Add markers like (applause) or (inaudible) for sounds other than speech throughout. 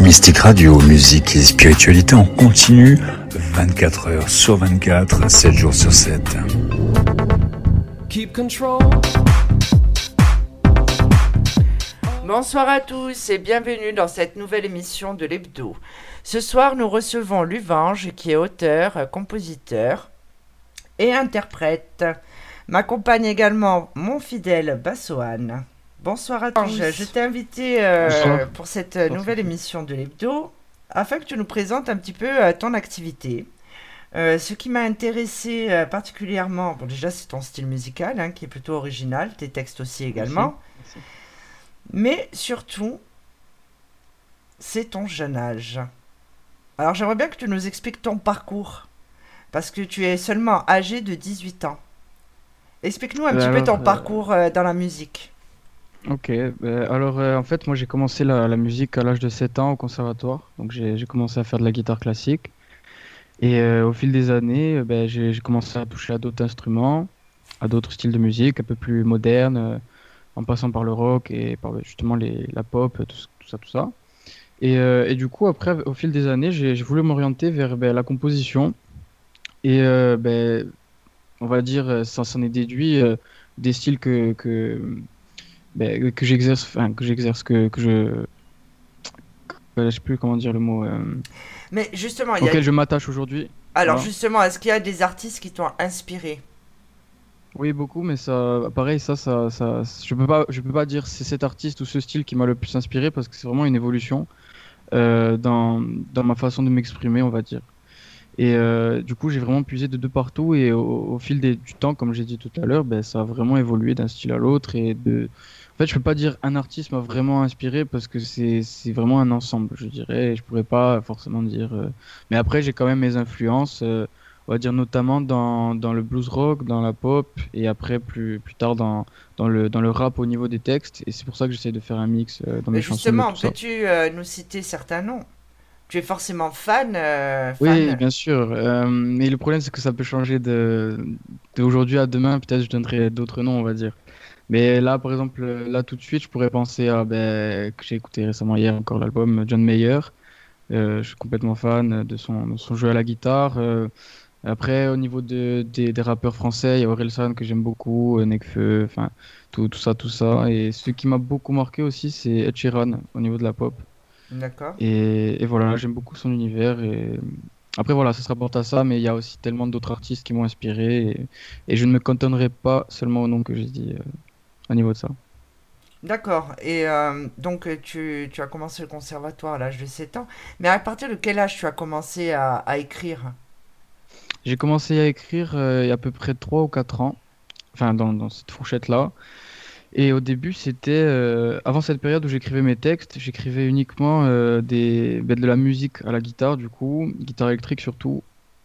Mystique Radio, musique et spiritualité en continu, 24 heures sur 24, 7 jours sur 7. Keep control. Bonsoir à tous et bienvenue dans cette nouvelle émission de l'Hebdo. Ce soir, nous recevons Luvange qui est auteur, compositeur et interprète. M'accompagne également mon fidèle Bassoane. Bonsoir à tous. Je t'ai invité euh, pour cette nouvelle émission de l'Hebdo afin que tu nous présentes un petit peu euh, ton activité. Euh, ce qui m'a intéressé euh, particulièrement, bon déjà c'est ton style musical hein, qui est plutôt original, tes textes aussi également, Merci. mais surtout c'est ton jeune âge. Alors j'aimerais bien que tu nous expliques ton parcours, parce que tu es seulement âgé de 18 ans. Explique-nous un Ben petit peu ton euh, parcours euh, dans la musique. Ok, ben, alors euh, en fait moi j'ai commencé la, musique à l'âge de 7 ans au conservatoire, donc j'ai commencé à faire de la guitare classique. Et euh, au fil des années euh, ben, j'ai commencé à toucher à d'autres instruments, à d'autres styles de musique un peu plus modernes, euh, en passant par le rock et par ben, justement la pop, tout, ça, tout ça. Et, euh, du coup après au fil des années j'ai voulu m'orienter vers ben, la composition. Et euh, on va dire euh, ça s'en est déduit euh, des styles que ben, que j'exerce, enfin que j'exerce, que, que je, que- je sais plus comment dire le mot, euh, Mais justement, il y a... auquel je m'attache aujourd'hui. alors voilà. justement, est-ce qu'il y a des artistes qui t'ont inspiré? Oui, beaucoup, mais ça, pareil, ça, ça, ça, je peux pas, je peux pas dire c'est cet artiste ou ce style qui m'a le plus inspiré parce que c'est vraiment une évolution euh, dans, dans ma façon de m'exprimer, on va dire. Et euh, du coup, j'ai vraiment puisé de deux partout et au, au fil des- du temps, comme j'ai dit tout à l'heure, ben, ça a vraiment évolué d'un style à l'autre et de. En fait, je peux pas dire un artiste m'a vraiment inspiré parce que c'est c'est vraiment un ensemble, je dirais. Je pourrais pas forcément dire. euh, Mais après, j'ai quand même mes influences. euh, on va dire notamment dans, dans le blues rock, dans la pop, et après plus, plus tard dans, dans, le, dans le rap au niveau des textes. Et c'est pour ça que j'essaie de faire un mix euh, dans mes Mais chansons. justement, peux-tu euh, nous citer certains noms? Tu es forcément fan, euh, Oui, bien sûr. euh, mais le problème, c'est que ça peut changer de d'aujourd'hui à demain. Peut-être je donnerai d'autres noms, on va dire. Mais là, par exemple, là tout de suite, je pourrais penser à ben, que j'ai écouté récemment hier encore l'album John Mayer. Euh, je suis complètement fan de son, de son jeu à la guitare. euh, après, au niveau de, des, des rappeurs français, il y a Orelsan que j'aime beaucoup, euh, Nekfeu, enfin tout, tout ça, tout ça. Et ce qui m'a beaucoup marqué aussi, c'est Ed Sheeran au niveau de la pop. D'accord. Et, et voilà, j'aime beaucoup son univers. Et après, voilà, ça se rapporte à ça, mais il y a aussi tellement d'autres artistes qui m'ont inspiré. Et, et je ne me cantonnerai pas seulement au nom que j'ai dit euh, au niveau de ça. D'accord. Et euh, donc, tu, tu as commencé le conservatoire à l'âge de 7 ans. Mais à partir de quel âge tu as commencé à, à écrire? J'ai commencé à écrire euh, il y a à peu près 3 ou 4 ans, enfin dans, dans cette fourchette-là. Et au début, c'était euh, avant cette période où j'écrivais mes textes, j'écrivais uniquement des, ben, de la musique à la guitare, du coup, guitare électrique surtout.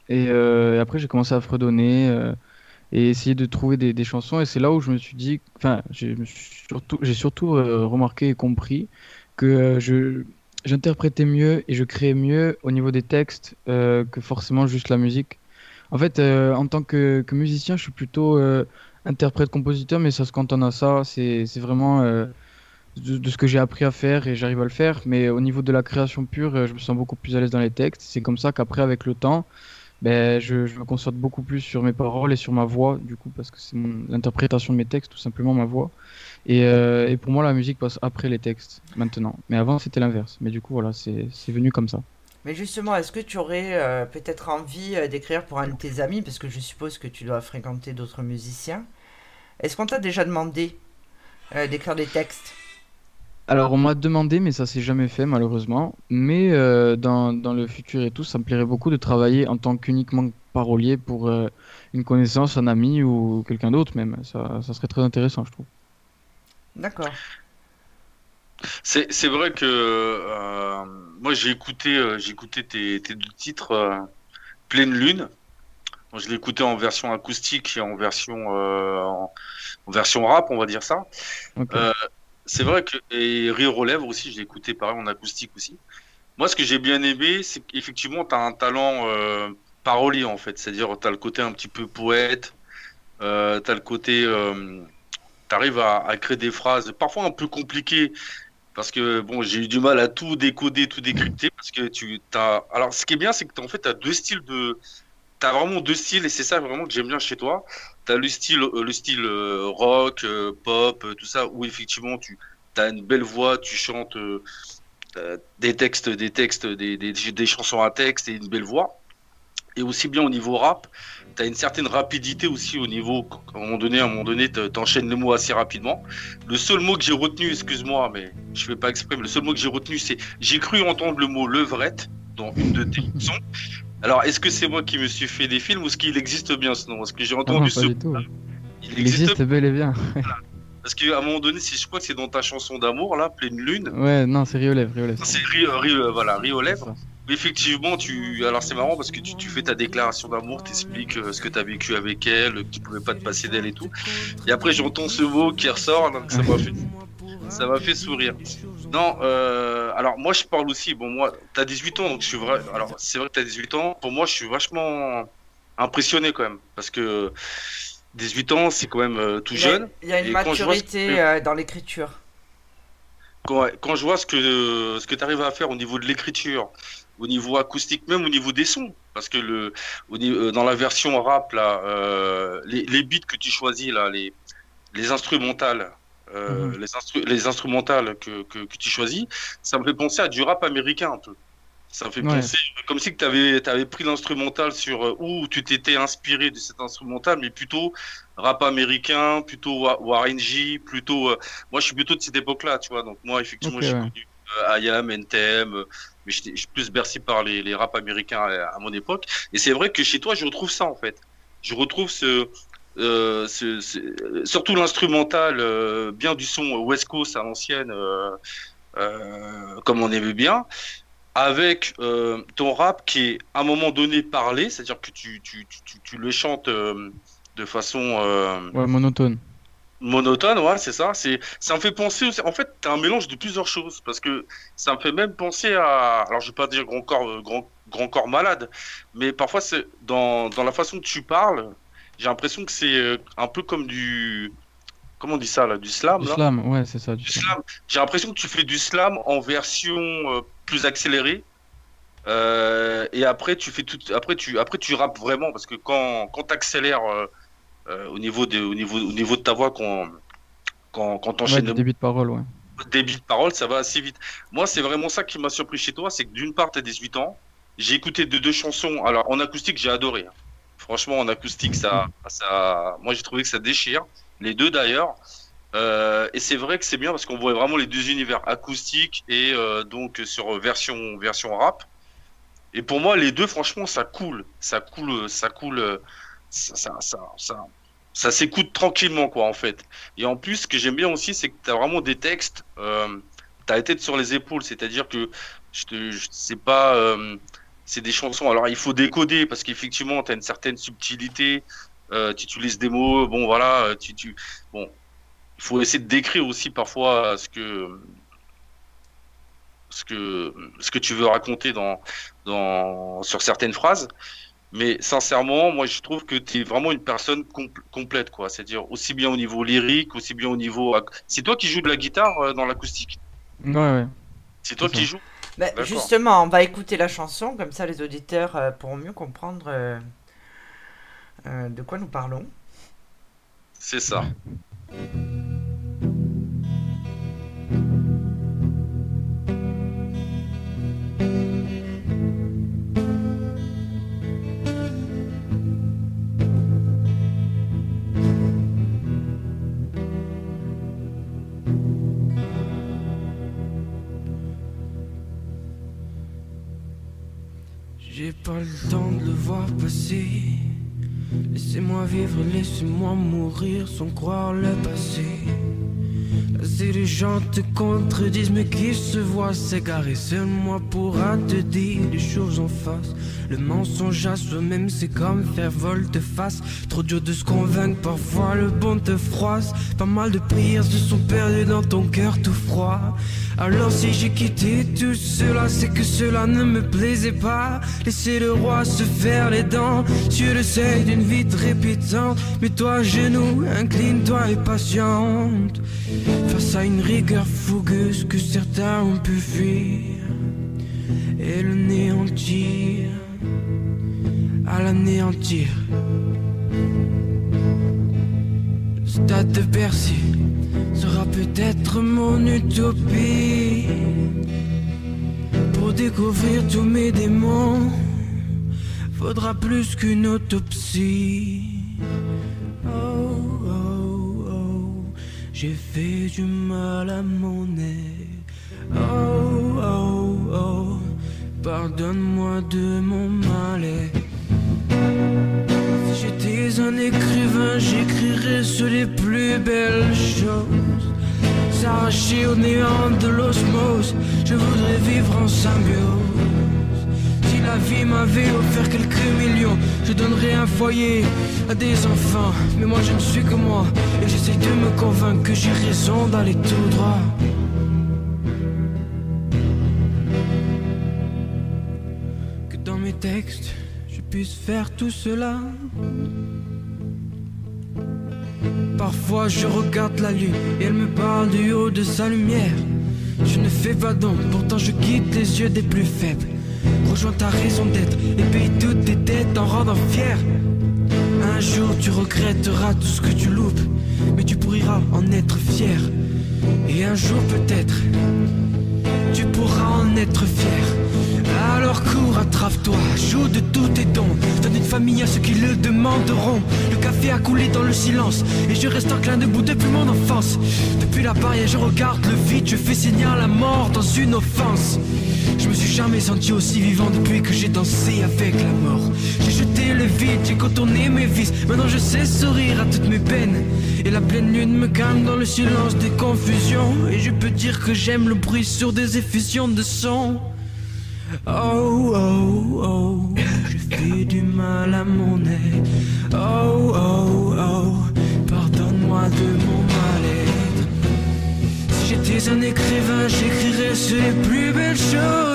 Et, et après, j'ai commencé à fredonner et essayer de trouver des, des chansons. Et c'est là où je me suis dit, enfin, j'ai surtout, surtout euh, remarqué et compris que euh, je, j'interprétais mieux et je créais mieux au niveau des textes euh, que forcément juste la musique. En fait, en tant que, que musicien, je suis plutôt interprète-compositeur, mais ça se cantonne à ça. C'est, vraiment de, ce que j'ai appris à faire et j'arrive à le faire. Mais au niveau de la création pure, je me sens beaucoup plus à l'aise dans les textes. C'est comme ça qu'après, avec le temps, ben, je, me concentre beaucoup plus sur mes paroles et sur ma voix, du coup, parce que c'est l'interprétation de mes textes, tout simplement ma voix. Et, euh, et pour moi, la musique passe après les textes, maintenant. Mais avant, c'était l'inverse. Mais du coup, voilà, c'est, venu comme ça. Mais justement, est-ce que tu aurais euh, peut-être envie euh, d'écrire pour un de tes amis? Parce que je suppose que tu dois fréquenter d'autres musiciens. Est-ce qu'on t'a déjà demandé d'écrire des textes? Alors, on m'a demandé, mais ça s'est jamais fait, malheureusement. Mais euh, dans, dans le futur et tout, ça me plairait beaucoup de travailler en tant qu'uniquement parolier pour euh, une connaissance, un ami ou quelqu'un d'autre même. Ça, ça serait très intéressant, je trouve. D'accord. C'est c'est vrai que euh, moi j'ai écouté euh, j'ai écouté tes, tes deux titres euh, Pleine Lune. Bon, je l'ai écouté en version acoustique et en version euh, en, en version rap, on va dire ça. Ok. C'est vrai que et Rire aux lèvres aussi, je l'ai écouté pareil en acoustique aussi. Moi, ce que j'ai bien aimé, c'est qu'effectivement, tu as un talent euh, parolier en fait, c'est-à-dire tu as le côté un petit peu poète, euh, tu as le côté, euh, tu arrives à, créer des phrases parfois un peu compliquées parce que bon, j'ai eu du mal à tout décoder, tout décrypter parce que tu as. Alors, ce qui est bien, c'est que en fait, tu as deux styles de. Tu as vraiment deux styles et c'est ça vraiment que j'aime bien chez toi. As le style, euh, le style euh, rock, euh, pop, tout ça, où effectivement tu as une belle voix, tu chantes des textes, des textes, des, des, des chansons à texte et une belle voix. Et aussi bien au niveau rap, tu as une certaine rapidité aussi au niveau, à un moment donné, à un moment donné, t'enchaînes les mots assez rapidement. Le seul mot que j'ai retenu, excuse-moi, mais je fais pas exprès, mais le seul mot que j'ai retenu, c'est j'ai cru entendre le mot levrette dans une de tes (laughs) chansons. Alors, est-ce que c'est moi qui me suis fait des films ou est-ce qu'il existe bien ce nom? Est-ce que j'ai entendu ah non, pas ce tout. Il, existe, bel et bien. Parce qu'à un moment donné, si je crois que c'est dans ta chanson d'amour, là, Pleine Lune. Ouais, non, c'est Rio Lèvres. C'est Rio, Rio, voilà, Rio Lèvres. Effectivement, tu. Alors c'est marrant parce que tu, fais ta déclaration d'amour, t'expliques euh, ce que tu as vécu avec elle, que tu pouvais pas te passer d'elle et tout. Et après j'entends ce mot qui ressort, donc ça m'a fait, (laughs) ça m'a fait sourire. Non, euh, alors moi je parle aussi. Bon moi, t'as 18 ans, donc je suis vrai. Alors c'est vrai que t'as 18 ans. Pour moi, je suis vachement impressionné quand même parce que 18 ans, c'est quand même euh, tout jeune. Il y a une maturité dans l'écriture. Quand, quand, je vois ce que ce que tu arrives à faire au niveau de l'écriture, au niveau acoustique, même au niveau des sons. Parce que le, euh, dans la version rap, là, euh, les, les, beats que tu choisis, là, les, les instrumentales, euh, mhm. les, les, instrumentales que, que, que, tu choisis, ça me fait penser à du rap américain un peu. Ça me fait penser comme si tu avais, avais, pris l'instrumental sur euh, où tu t'étais inspiré de cet instrumental, mais plutôt rap américain, plutôt R&G, plutôt. moi, je suis plutôt de cette époque-là, tu vois. Donc moi, effectivement, j'ai connu IAM, NTM, mais je suis plus bercé par les, les rap américains à, mon époque. Et c'est vrai que chez toi, je retrouve ça en fait. Je retrouve ce, euh, surtout l'instrumental, euh, bien du son West Coast à l'ancienne, euh, comme on aimait bien, avec ton rap qui est à un moment donné parlé, c'est-à-dire que tu, tu, tu, tu, le chantes de façon ouais, monotone monotone, ouais, c'est ça. C'est, ça me fait penser aussi. En fait, t'as un mélange de plusieurs choses parce que ça me fait même penser à. Alors, je vais pas dire grand corps, grand, grand corps malade, mais parfois c'est dans, dans la façon que tu parles, j'ai l'impression que c'est euh, un peu comme du. Comment on dit ça là Du slam. Du slam, ouais, c'est ça. Du, slam. J'ai l'impression que tu fais du slam en version euh, plus accélérée. et après tu fais tout. Après tu après tu rappes vraiment parce que quand quand t'accélères euh, au, niveau de, au, niveau, au niveau de ta voix quand, quand, quand t'enchaînes. Ouais, débit de parole, ouais. Débit de parole, ça va assez vite. Moi, c'est vraiment ça qui m'a surpris chez toi, c'est que d'une part, tu as 18 ans. J'ai écouté deux, deux chansons. Alors, en acoustique, j'ai adoré. Hein. Franchement, en acoustique, ça, ça, moi, j'ai trouvé que ça déchire. Les deux d'ailleurs. Euh, et c'est vrai que c'est bien parce qu'on voit vraiment les deux univers acoustique et euh, donc sur version version rap. Et pour moi, les deux, franchement, ça coule, ça coule, ça coule, ça, ça, ça, ça, s'écoute tranquillement, quoi, en fait. Et en plus, ce que j'aime bien aussi, c'est que tu as vraiment des textes, euh, tu as la tête sur les épaules, c'est-à-dire que je te, je sais pas, euh, c'est des chansons. Alors, il faut décoder parce qu'effectivement, tu as une certaine subtilité, euh, tu utilises des mots, bon, voilà, tu, tu, bon, il faut essayer de décrire aussi parfois ce que, ce que, ce que tu veux raconter dans, dans, sur certaines phrases. Mais sincèrement, moi, je trouve que tu es vraiment une personne complète, quoi. C'est-à-dire aussi bien au niveau lyrique, aussi bien au niveau. C'est toi qui joues de la guitare euh, dans l'acoustique? Ouais, ouais. C'est toi qui joues? Bah, Justement, on va écouter la chanson, comme ça les auditeurs euh, pourront mieux comprendre euh, de quoi nous parlons. C'est ça. Pas le temps de le voir passer. Laissez-moi vivre, laissez-moi mourir sans croire le passé. C'est les gens te contredisent, mais qui se voit s'égarer. Seul moi pourra te dire les choses en face. Le mensonge à soi-même, c'est comme faire volte-face. Trop dur de se convaincre, parfois le bon te froisse. Pas mal de prières se sont perdues dans ton cœur tout froid. Alors si j'ai quitté tout cela, c'est que cela ne me plaisait pas. Laisser le roi se faire les dents sur le seuil d'une vie trépidante. Mais toi, genou, incline-toi et patiente. Face à une rigueur fougueuse que certains ont pu fuir et le néantir, à l'anéantir. Le stade de Bercy sera peut-être mon utopie pour découvrir tous mes démons. Faudra plus qu'une autopsie. J'ai fait du mal à mon nez. Oh, oh, oh, pardonne-moi de mon malais. Si j'étais un écrivain, j'écrirais sur les plus belles choses. S'arracher au néant de l'osmose, je voudrais vivre en symbiose. La vie m'avait offert quelques millions, je donnerais un foyer à des enfants. Mais moi je ne suis que moi, et j'essaie de me convaincre que j'ai raison d'aller tout droit. Que dans mes textes, je puisse faire tout cela. Parfois je regarde la lune et elle me parle du haut de sa lumière. Je ne fais pas d'ombre, pourtant je quitte les yeux des plus faibles. Rejoins ta raison d'être et paye toutes tes dettes en rendant fier. Un jour tu regretteras tout ce que tu loupes, mais tu pourras en être fier. Et un jour peut-être, tu pourras en être fier. Alors cours, attrape-toi, joue de tous tes dons. Donne une famille à ceux qui le demanderont. Le café a coulé dans le silence, et je reste en clin debout depuis mon enfance. Depuis la barrière, je regarde le vide, je fais signer la mort dans une offense. Je jamais senti aussi vivant depuis que j'ai dansé avec la mort. J'ai jeté le vide, j'ai contourné mes vices. Maintenant je sais sourire à toutes mes peines. Et la pleine lune me calme dans le silence des confusions. Et je peux dire que j'aime le bruit sur des effusions de son. Oh, oh, oh, j'ai fait du mal à mon nez. Oh, oh, oh, pardonne-moi de mon mal-être. Si j'étais un écrivain, j'écrirais les plus belles choses.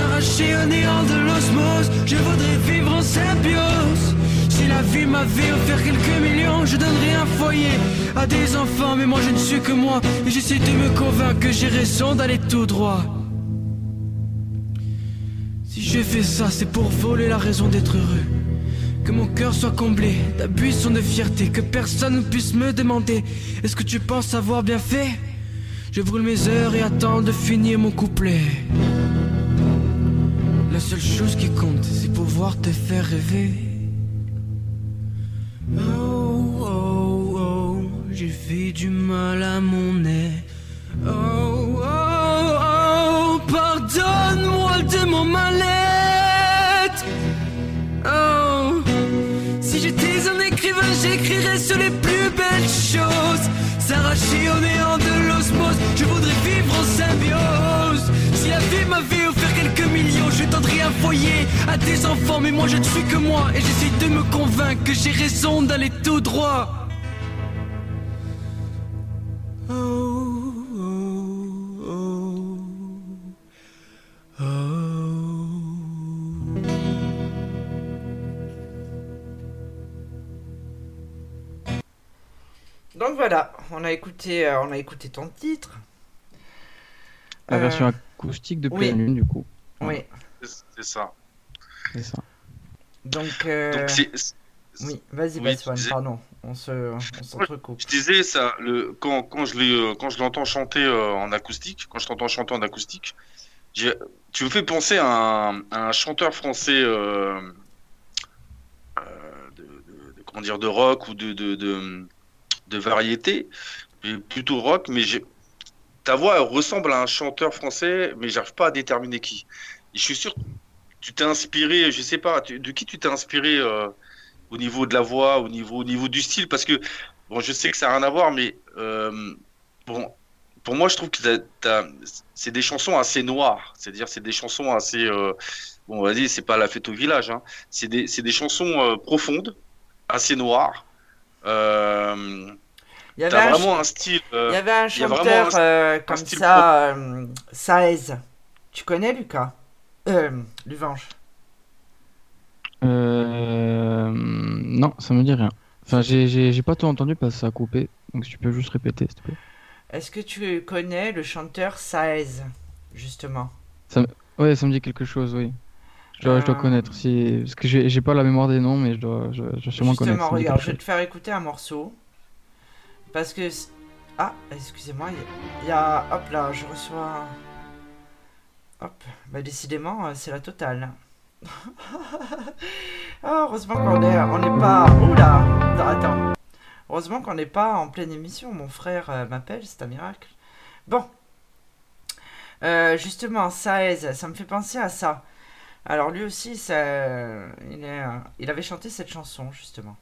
S'arracher au néant de l'osmose, je voudrais vivre en symbiose. Si la vie m'avait offert quelques millions, je donnerais un foyer à des enfants. Mais moi je ne suis que moi, et j'essaie de me convaincre que j'ai raison d'aller tout droit. Si j'ai fait ça, c'est pour voler la raison d'être heureux. Que mon cœur soit comblé d'abusons de fierté, que personne ne puisse me demander Est-ce que tu penses avoir bien fait? Je brûle mes heures et attends de finir mon couplet. La seule chose qui compte, c'est pouvoir te faire rêver. Oh, oh, oh, j'ai fait du mal à mon nez. Oh, oh, oh, pardonne-moi de mon mal-être. Oh, si j'étais un écrivain, j'écrirais sur les plus belles choses. S'arracher au néant de l'osmose, je voudrais vivre en symbiose. Si la vie m'avait offert un foyer à des enfants. Mais moi je ne suis que moi, et j'essaie de me convaincre que j'ai raison d'aller tout droit. Oh, oh, oh. Donc voilà, on a écouté, euh, on a écouté ton titre. La Euh, version acoustique de oui. Pleine Lune, du coup. Oui. C'est- ça. C'est ça. Donc, euh, Donc oui, vas-y, Oui, disais- pardon, on se, on s'entrecoupe. Je disais ça, le, quand, quand je euh, quand je l'entends chanter euh, en acoustique, quand je t'entends chanter en acoustique, tu me fais penser à un, à un chanteur français euh, euh, de, de- de- comment dire, de rock ou de, de, de, de variété, mais plutôt rock, mais ta voix ressemble à un chanteur français, mais j'arrive pas à déterminer qui. Je suis sûr, que tu t'es inspiré, je sais pas, tu- de qui tu t'es inspiré euh, au niveau de la voix, au niveau, au niveau du style, parce que Bon, je sais que ça n'a rien à voir, mais euh, bon, pour moi, je trouve que c'est des chansons assez noires. C'est-à-dire, c'est des chansons assez. euh, bon, vas-y, c'est pas la fête au village. Hein. C'est des, chansons profondes, assez noires. Il y avait un, vraiment un style. il y avait un chanteur un- comme style ça, Saez. Tu connais Lucas? Euh, Luvange. Euh... Non, ça me dit rien. Enfin, j'ai- pas tout entendu parce que ça a coupé. Donc si tu peux juste répéter, s'il te plaît. Est-ce que tu connais le chanteur Saez, justement? Ouais, ça me dit quelque chose, oui. Je dois, je dois Euh, connaître. Si... Parce que j'ai pas la mémoire des noms, mais je dois, je, je dois sûrement connaître. Justement, ça regarde, je vais te faire écouter un morceau. Parce que. Ah, excusez-moi, il y a. Hop là, je reçois. Hop, bah décidément, euh, c'est la totale. (laughs) Ah, heureusement qu'on est, on n'est pas. Oula Attends. Heureusement qu'on n'est pas en pleine émission. Mon frère euh, m'appelle, c'est un miracle. Bon. Euh, justement, Saez, ça me fait penser à ça. Alors lui aussi, ça, il, est, euh, il avait chanté cette chanson, justement.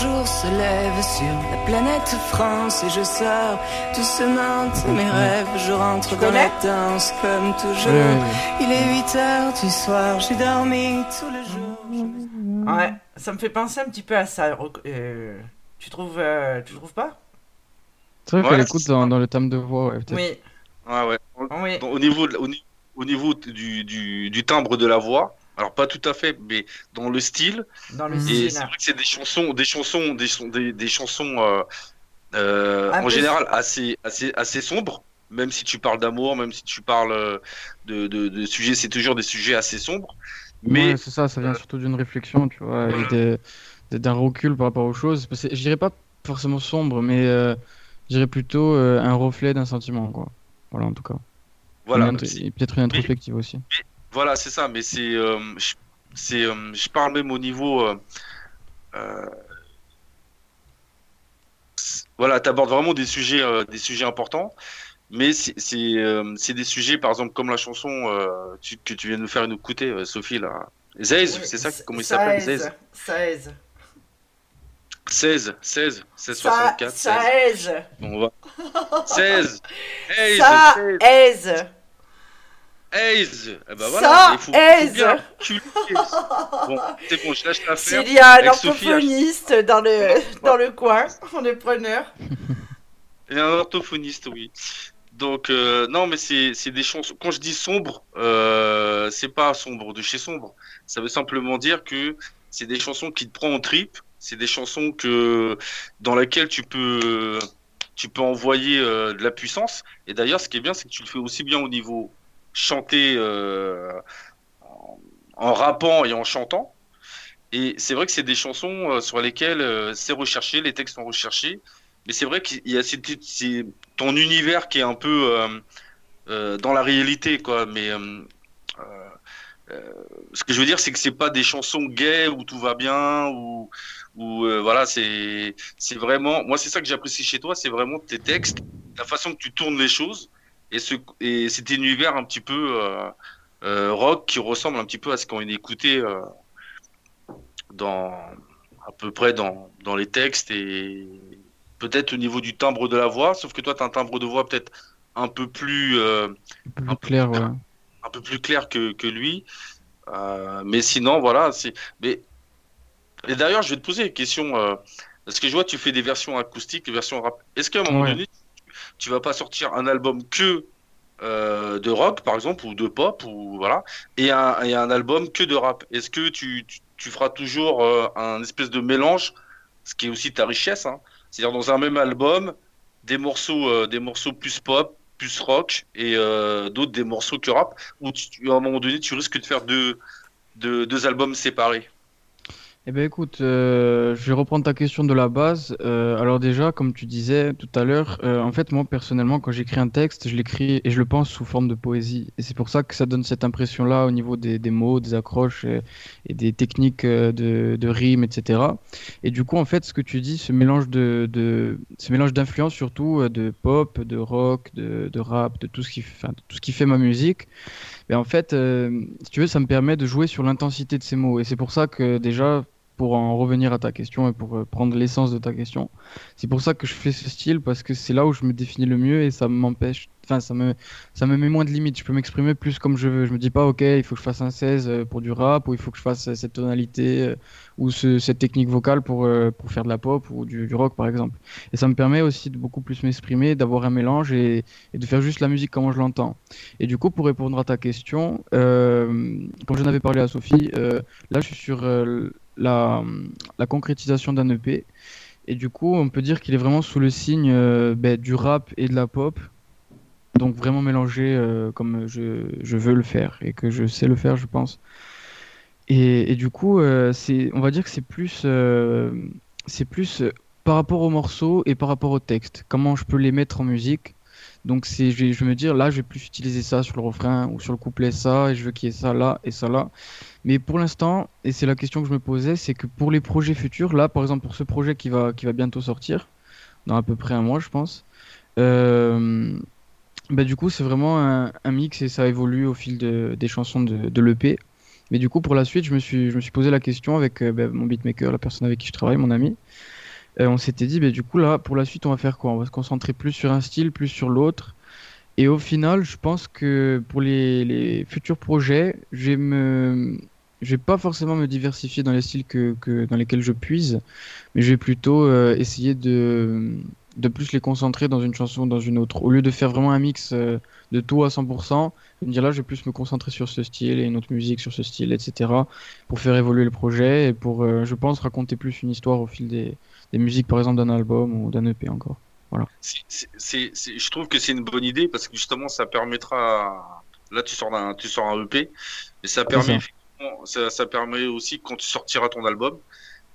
Jour se lève sur la planète France et je sors doucement de mes rêves. Je rentre dans la danse comme toujours. Il est 8 heures du soir, j'ai dormi tout le jour. Ouais, ça me fait penser un petit peu à ça. Euh, tu trouves, euh, tu trouves pas? C'est vrai Ouais, qu'elle écoute dans, le thème de voix, ouais, peut-être. Oui, Ouais, ouais. oui. Donc, au niveau, au, ni- au niveau du, du, du timbre de la voix, alors pas tout à fait, mais dans le style, Dans le et style. c'est vrai que c'est des chansons, des chansons, des, chans- des, des chansons euh, euh, en général assez, assez, assez sombres. Même si tu parles d'amour, même si tu parles euh, de, de, de sujets, c'est toujours des sujets assez sombres. Mais Ouais, c'est ça, ça vient euh, surtout d'une réflexion, tu vois, et voilà. de- de- d'un recul par rapport aux choses. Je dirais pas forcément sombre, mais euh, je dirais plutôt euh, un reflet d'un sentiment, quoi. Voilà, en tout cas. voilà, peut-être une introspective aussi. Voilà, c'est ça. Mais c'est, euh, c'est, euh, je parle même au niveau. Euh, euh, voilà, tu abordes vraiment des sujets, euh, des sujets importants. Mais c'est, c'est des sujets, par exemple, comme la chanson tu, que tu viens de nous faire nous écouter, Sophie, là. Zeiz, oui, c'est ça Comment il s'appelle Zeiz 16. 16, 16, 16, 64. 16. 16. Bon, on va. 16. 16. 16. Aise eh ben voilà, Ça, il. Bon, c'est bon, je lâche l'affaire. S'il y a un orthophoniste dans, le, dans le coin, on est preneur. Il y a un orthophoniste, oui. Donc, euh, non, mais c'est des chansons. Quand je dis sombre, euh, c'est pas sombre de chez sombre. Ça veut simplement dire que c'est des chansons qui te prend en trip. C'est des chansons que dans lesquelles tu peux tu peux envoyer euh, de la puissance. Et d'ailleurs, ce qui est bien, c'est que tu le fais aussi bien au niveau chanté euh, en, rappant et en chantant. Et c'est vrai que c'est des chansons euh, sur lesquelles euh, c'est recherché, les textes sont recherchés. Mais c'est vrai qu'il y a cette- ton univers qui est un peu dans la réalité, quoi. Mais ce que je veux dire, c'est que c'est pas des chansons gays où tout va bien, ou ou voilà, c'est c'est vraiment. Moi, c'est ça que j'apprécie chez toi, c'est vraiment tes textes, la façon que tu tournes les choses, et ce et cet univers un petit peu euh, euh, rock qui ressemble un petit peu à ce qu'on a écouté euh, dans à peu près dans dans les textes et peut-être au niveau du timbre de la voix, sauf que toi, tu as un timbre de voix peut-être un peu plus, Un peu un plus peu clair, ouais. un peu plus clair que, que lui. Mais sinon, voilà. Mais... Et d'ailleurs, je vais te poser une question. euh, parce que je vois tu fais des versions acoustiques, des versions rap. Est-ce qu'à un moment Ouais. donné, tu vas pas sortir un album que euh, de rock, par exemple, ou de pop, ou voilà, et un, et un album que de rap Est-ce que tu, feras toujours euh, un espèce de mélange, ce qui est aussi ta richesse, hein c'est-à-dire dans un même album, des morceaux, euh, plus pop, plus rock, et d'autres des morceaux que rap, où à un moment donné, tu risques de faire deux albums séparés? Eh ben écoute, euh, je vais reprendre ta question de la base. Euh, alors déjà, comme tu disais tout à l'heure, euh, en fait moi personnellement, quand j'écris un texte, je l'écris et je le pense sous forme de poésie. Et c'est pour ça que ça donne cette impression-là au niveau des, des mots, des accroches et, des techniques de, de rime, etc. Et du coup, en fait, ce que tu dis, ce mélange de, de ce mélange d'influences surtout de pop, de rock, de, de rap, de tout ce qui, enfin, tout ce qui fait ma musique. Mais en fait, si tu veux, ça me permet de jouer sur l'intensité de ces mots. Et c'est pour ça que déjà, pour en revenir à ta question et pour euh, prendre l'essence de ta question, c'est pour ça que je fais ce style parce que c'est là où je me définis le mieux et ça m'empêche, enfin, ça me, ça me met moins de limites. Je peux m'exprimer plus comme je veux. Je me dis pas, ok, il faut que je fasse un 16 euh, pour du rap, ou il faut que je fasse cette tonalité, euh, ou cette technique vocale pour, euh, pour faire de la pop ou du, rock, par exemple. Et ça me permet aussi de beaucoup plus m'exprimer, d'avoir un mélange et, de faire juste la musique comme je l'entends. Et du coup, pour répondre à ta question, comme j'en avais parlé à Sophie, là, je suis sur la, la concrétisation d'un EP. Et du coup, on peut dire qu'il est vraiment sous le signe euh, ben, du rap et de la pop. Donc vraiment mélangé euh, comme je, je, veux le faire et que je sais le faire, je pense. Et, du coup, euh, on va dire que c'est plus, c'est plus par rapport aux morceaux et par rapport au texte. Comment je peux les mettre en musique donc c'est, je, vais, me dire, là, je vais plus utiliser ça sur le refrain ou sur le couplet ça, et je veux qu'il y ait ça là et ça là. Mais pour l'instant, et c'est la question que je me posais, c'est que pour les projets futurs, là, par exemple pour ce projet qui va, qui va bientôt sortir, dans à peu près un mois, je pense, euh, bah, du coup, c'est vraiment un, mix et ça évolue au fil de, des chansons de, de l'EP. Mais du coup, pour la suite, je me suis, je me suis posé la question avec euh, bah, mon beatmaker, la personne avec qui je travaille, mon ami. Euh, on s'était dit, bah, du coup, là, pour la suite, on va faire quoi? On va se concentrer plus sur un style, plus sur l'autre. Et au final, je pense que pour les, futurs projets, je vais me, je vais pas forcément me diversifier dans les styles que, dans lesquels je puise, mais je vais plutôt euh, essayer de, de plus les concentrer dans une chanson ou dans une autre. Au lieu de faire vraiment un mix euh, de tout à 100%, je me dire là, je vais plus me concentrer sur ce style et une autre musique sur ce style, etc. pour faire évoluer le projet et pour, je pense, raconter plus une histoire au fil des, des musiques par exemple d'un album ou d'un EP encore. Voilà. je trouve que c'est une bonne idée parce que justement ça permettra. Là tu sors un, tu sors un EP, mais ça permet, ça. Ça, permet aussi quand tu sortiras ton album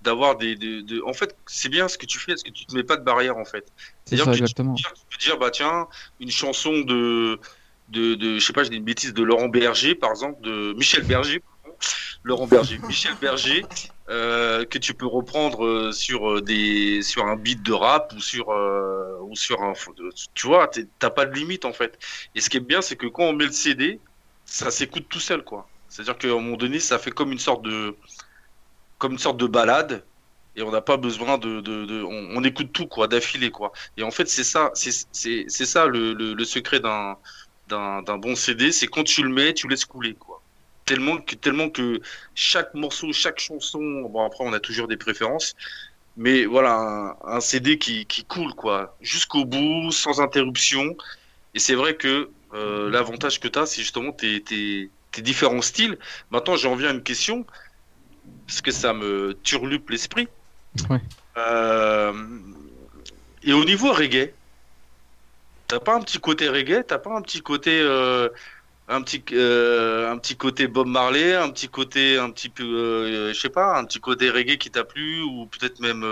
d'avoir des, En fait, c'est bien ce que tu fais, parce que tu te mets pas de barrière en fait. C'est-à-dire que tu, peux dire bah tiens une chanson de de, de je sais pas, j'ai une bêtise de Laurent Berger par exemple, de Michel Berger Laurent Berger, (laughs) Michel Berger, euh, que tu peux reprendre euh, sur euh, des sur un beat de rap ou sur ou sur un tu vois t'as pas de limite en fait. Et ce qui est bien c'est que quand on met le CD ça s'écoute tout seul quoi. C'est à dire qu'à un moment donné ça fait comme une sorte de comme une sorte de balade et on n'a pas besoin de, on, écoute tout quoi d'affilée quoi et en fait c'est ça c'est ça le secret d'un d'un bon CD c'est quand tu le mets tu laisses couler quoi tellement que, tellement que chaque morceau, chaque chanson, bon après on a toujours des préférences, mais voilà, un, CD qui, qui coule quoi, jusqu'au bout, sans interruption. Et c'est vrai que euh, l'avantage que tu as, c'est justement tes, tes, tes, différents styles. Maintenant, j'en viens à une question, parce que ça me turlupe l'esprit. Ouais. Euh, et au niveau reggae, t'as pas un petit côté reggae, t'as pas un petit côté euh, un petit euh, un petit côté Bob Marley, un petit côté un petit peu je sais pas, un petit côté reggae qui t'a plu ou peut-être même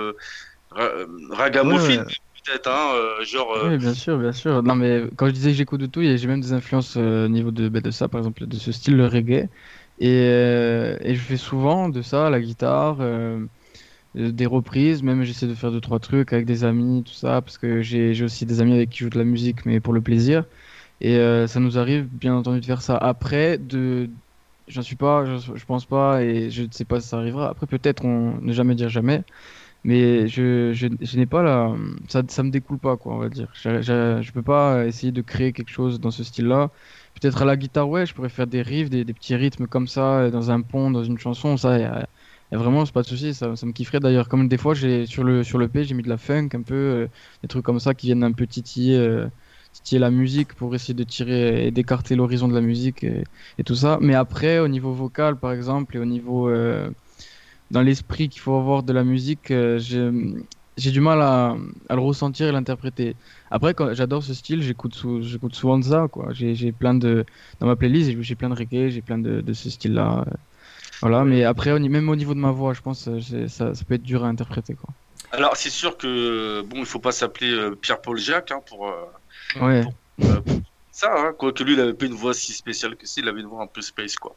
ragamuffin peut-être hein, genre Oui, bien sûr, bien sûr. Non mais quand je disais que j'écoute de tout, j'ai même des influences au niveau de de ça par exemple de ce style le reggae et, et je fais souvent de ça la guitare des reprises, même j'essaie de faire deux trois trucs avec des amis, tout ça parce que j'ai aussi des amis avec qui je joue de la musique mais pour le plaisir. Et euh, ça nous arrive, bien entendu, de faire ça. Après, de, j'en suis pas, je, pense pas, et je ne sais pas si ça arrivera. Après, peut-être, on ne jamais dire jamais. Mais je, je, je n'ai pas la, ça, ça me découle pas, quoi, on va dire. Je, je, je peux pas essayer de créer quelque chose dans ce style-là. Peut-être à la guitare, ouais, je pourrais faire des riffs, des, petits rythmes comme ça, dans un pont, dans une chanson. Ça, y vraiment, c'est pas de souci. Ça, me kifferait d'ailleurs. Comme des fois, j'ai sur le sur le P, j'ai mis de la funk, un peu, euh, des trucs comme ça qui viennent un peu titiller. Euh, titiller la musique pour essayer de tirer et d'écarter l'horizon de la musique et, tout ça. Mais après, au niveau vocal, par exemple, et au niveau euh, dans l'esprit qu'il faut avoir de la musique, euh, j'ai du mal à, à, le ressentir et l'interpréter. Après, j'adore ce style, j'écoute sou, souvent ça. Quoi. J'ai, plein de dans ma playlist, j'ai, plein de reggae, j'ai plein de, de ce style-là. Voilà, mais après, même au niveau de ma voix, je pense que ça, ça peut être dur à interpréter. Quoi. Alors, c'est sûr que bon, il faut pas s'appeler euh, Pierre-Paul Jacques hein, pour Ouais. Euh, ça, hein, quoique lui, il avait pas une voix si spéciale que ça, il avait une voix un peu space, quoi.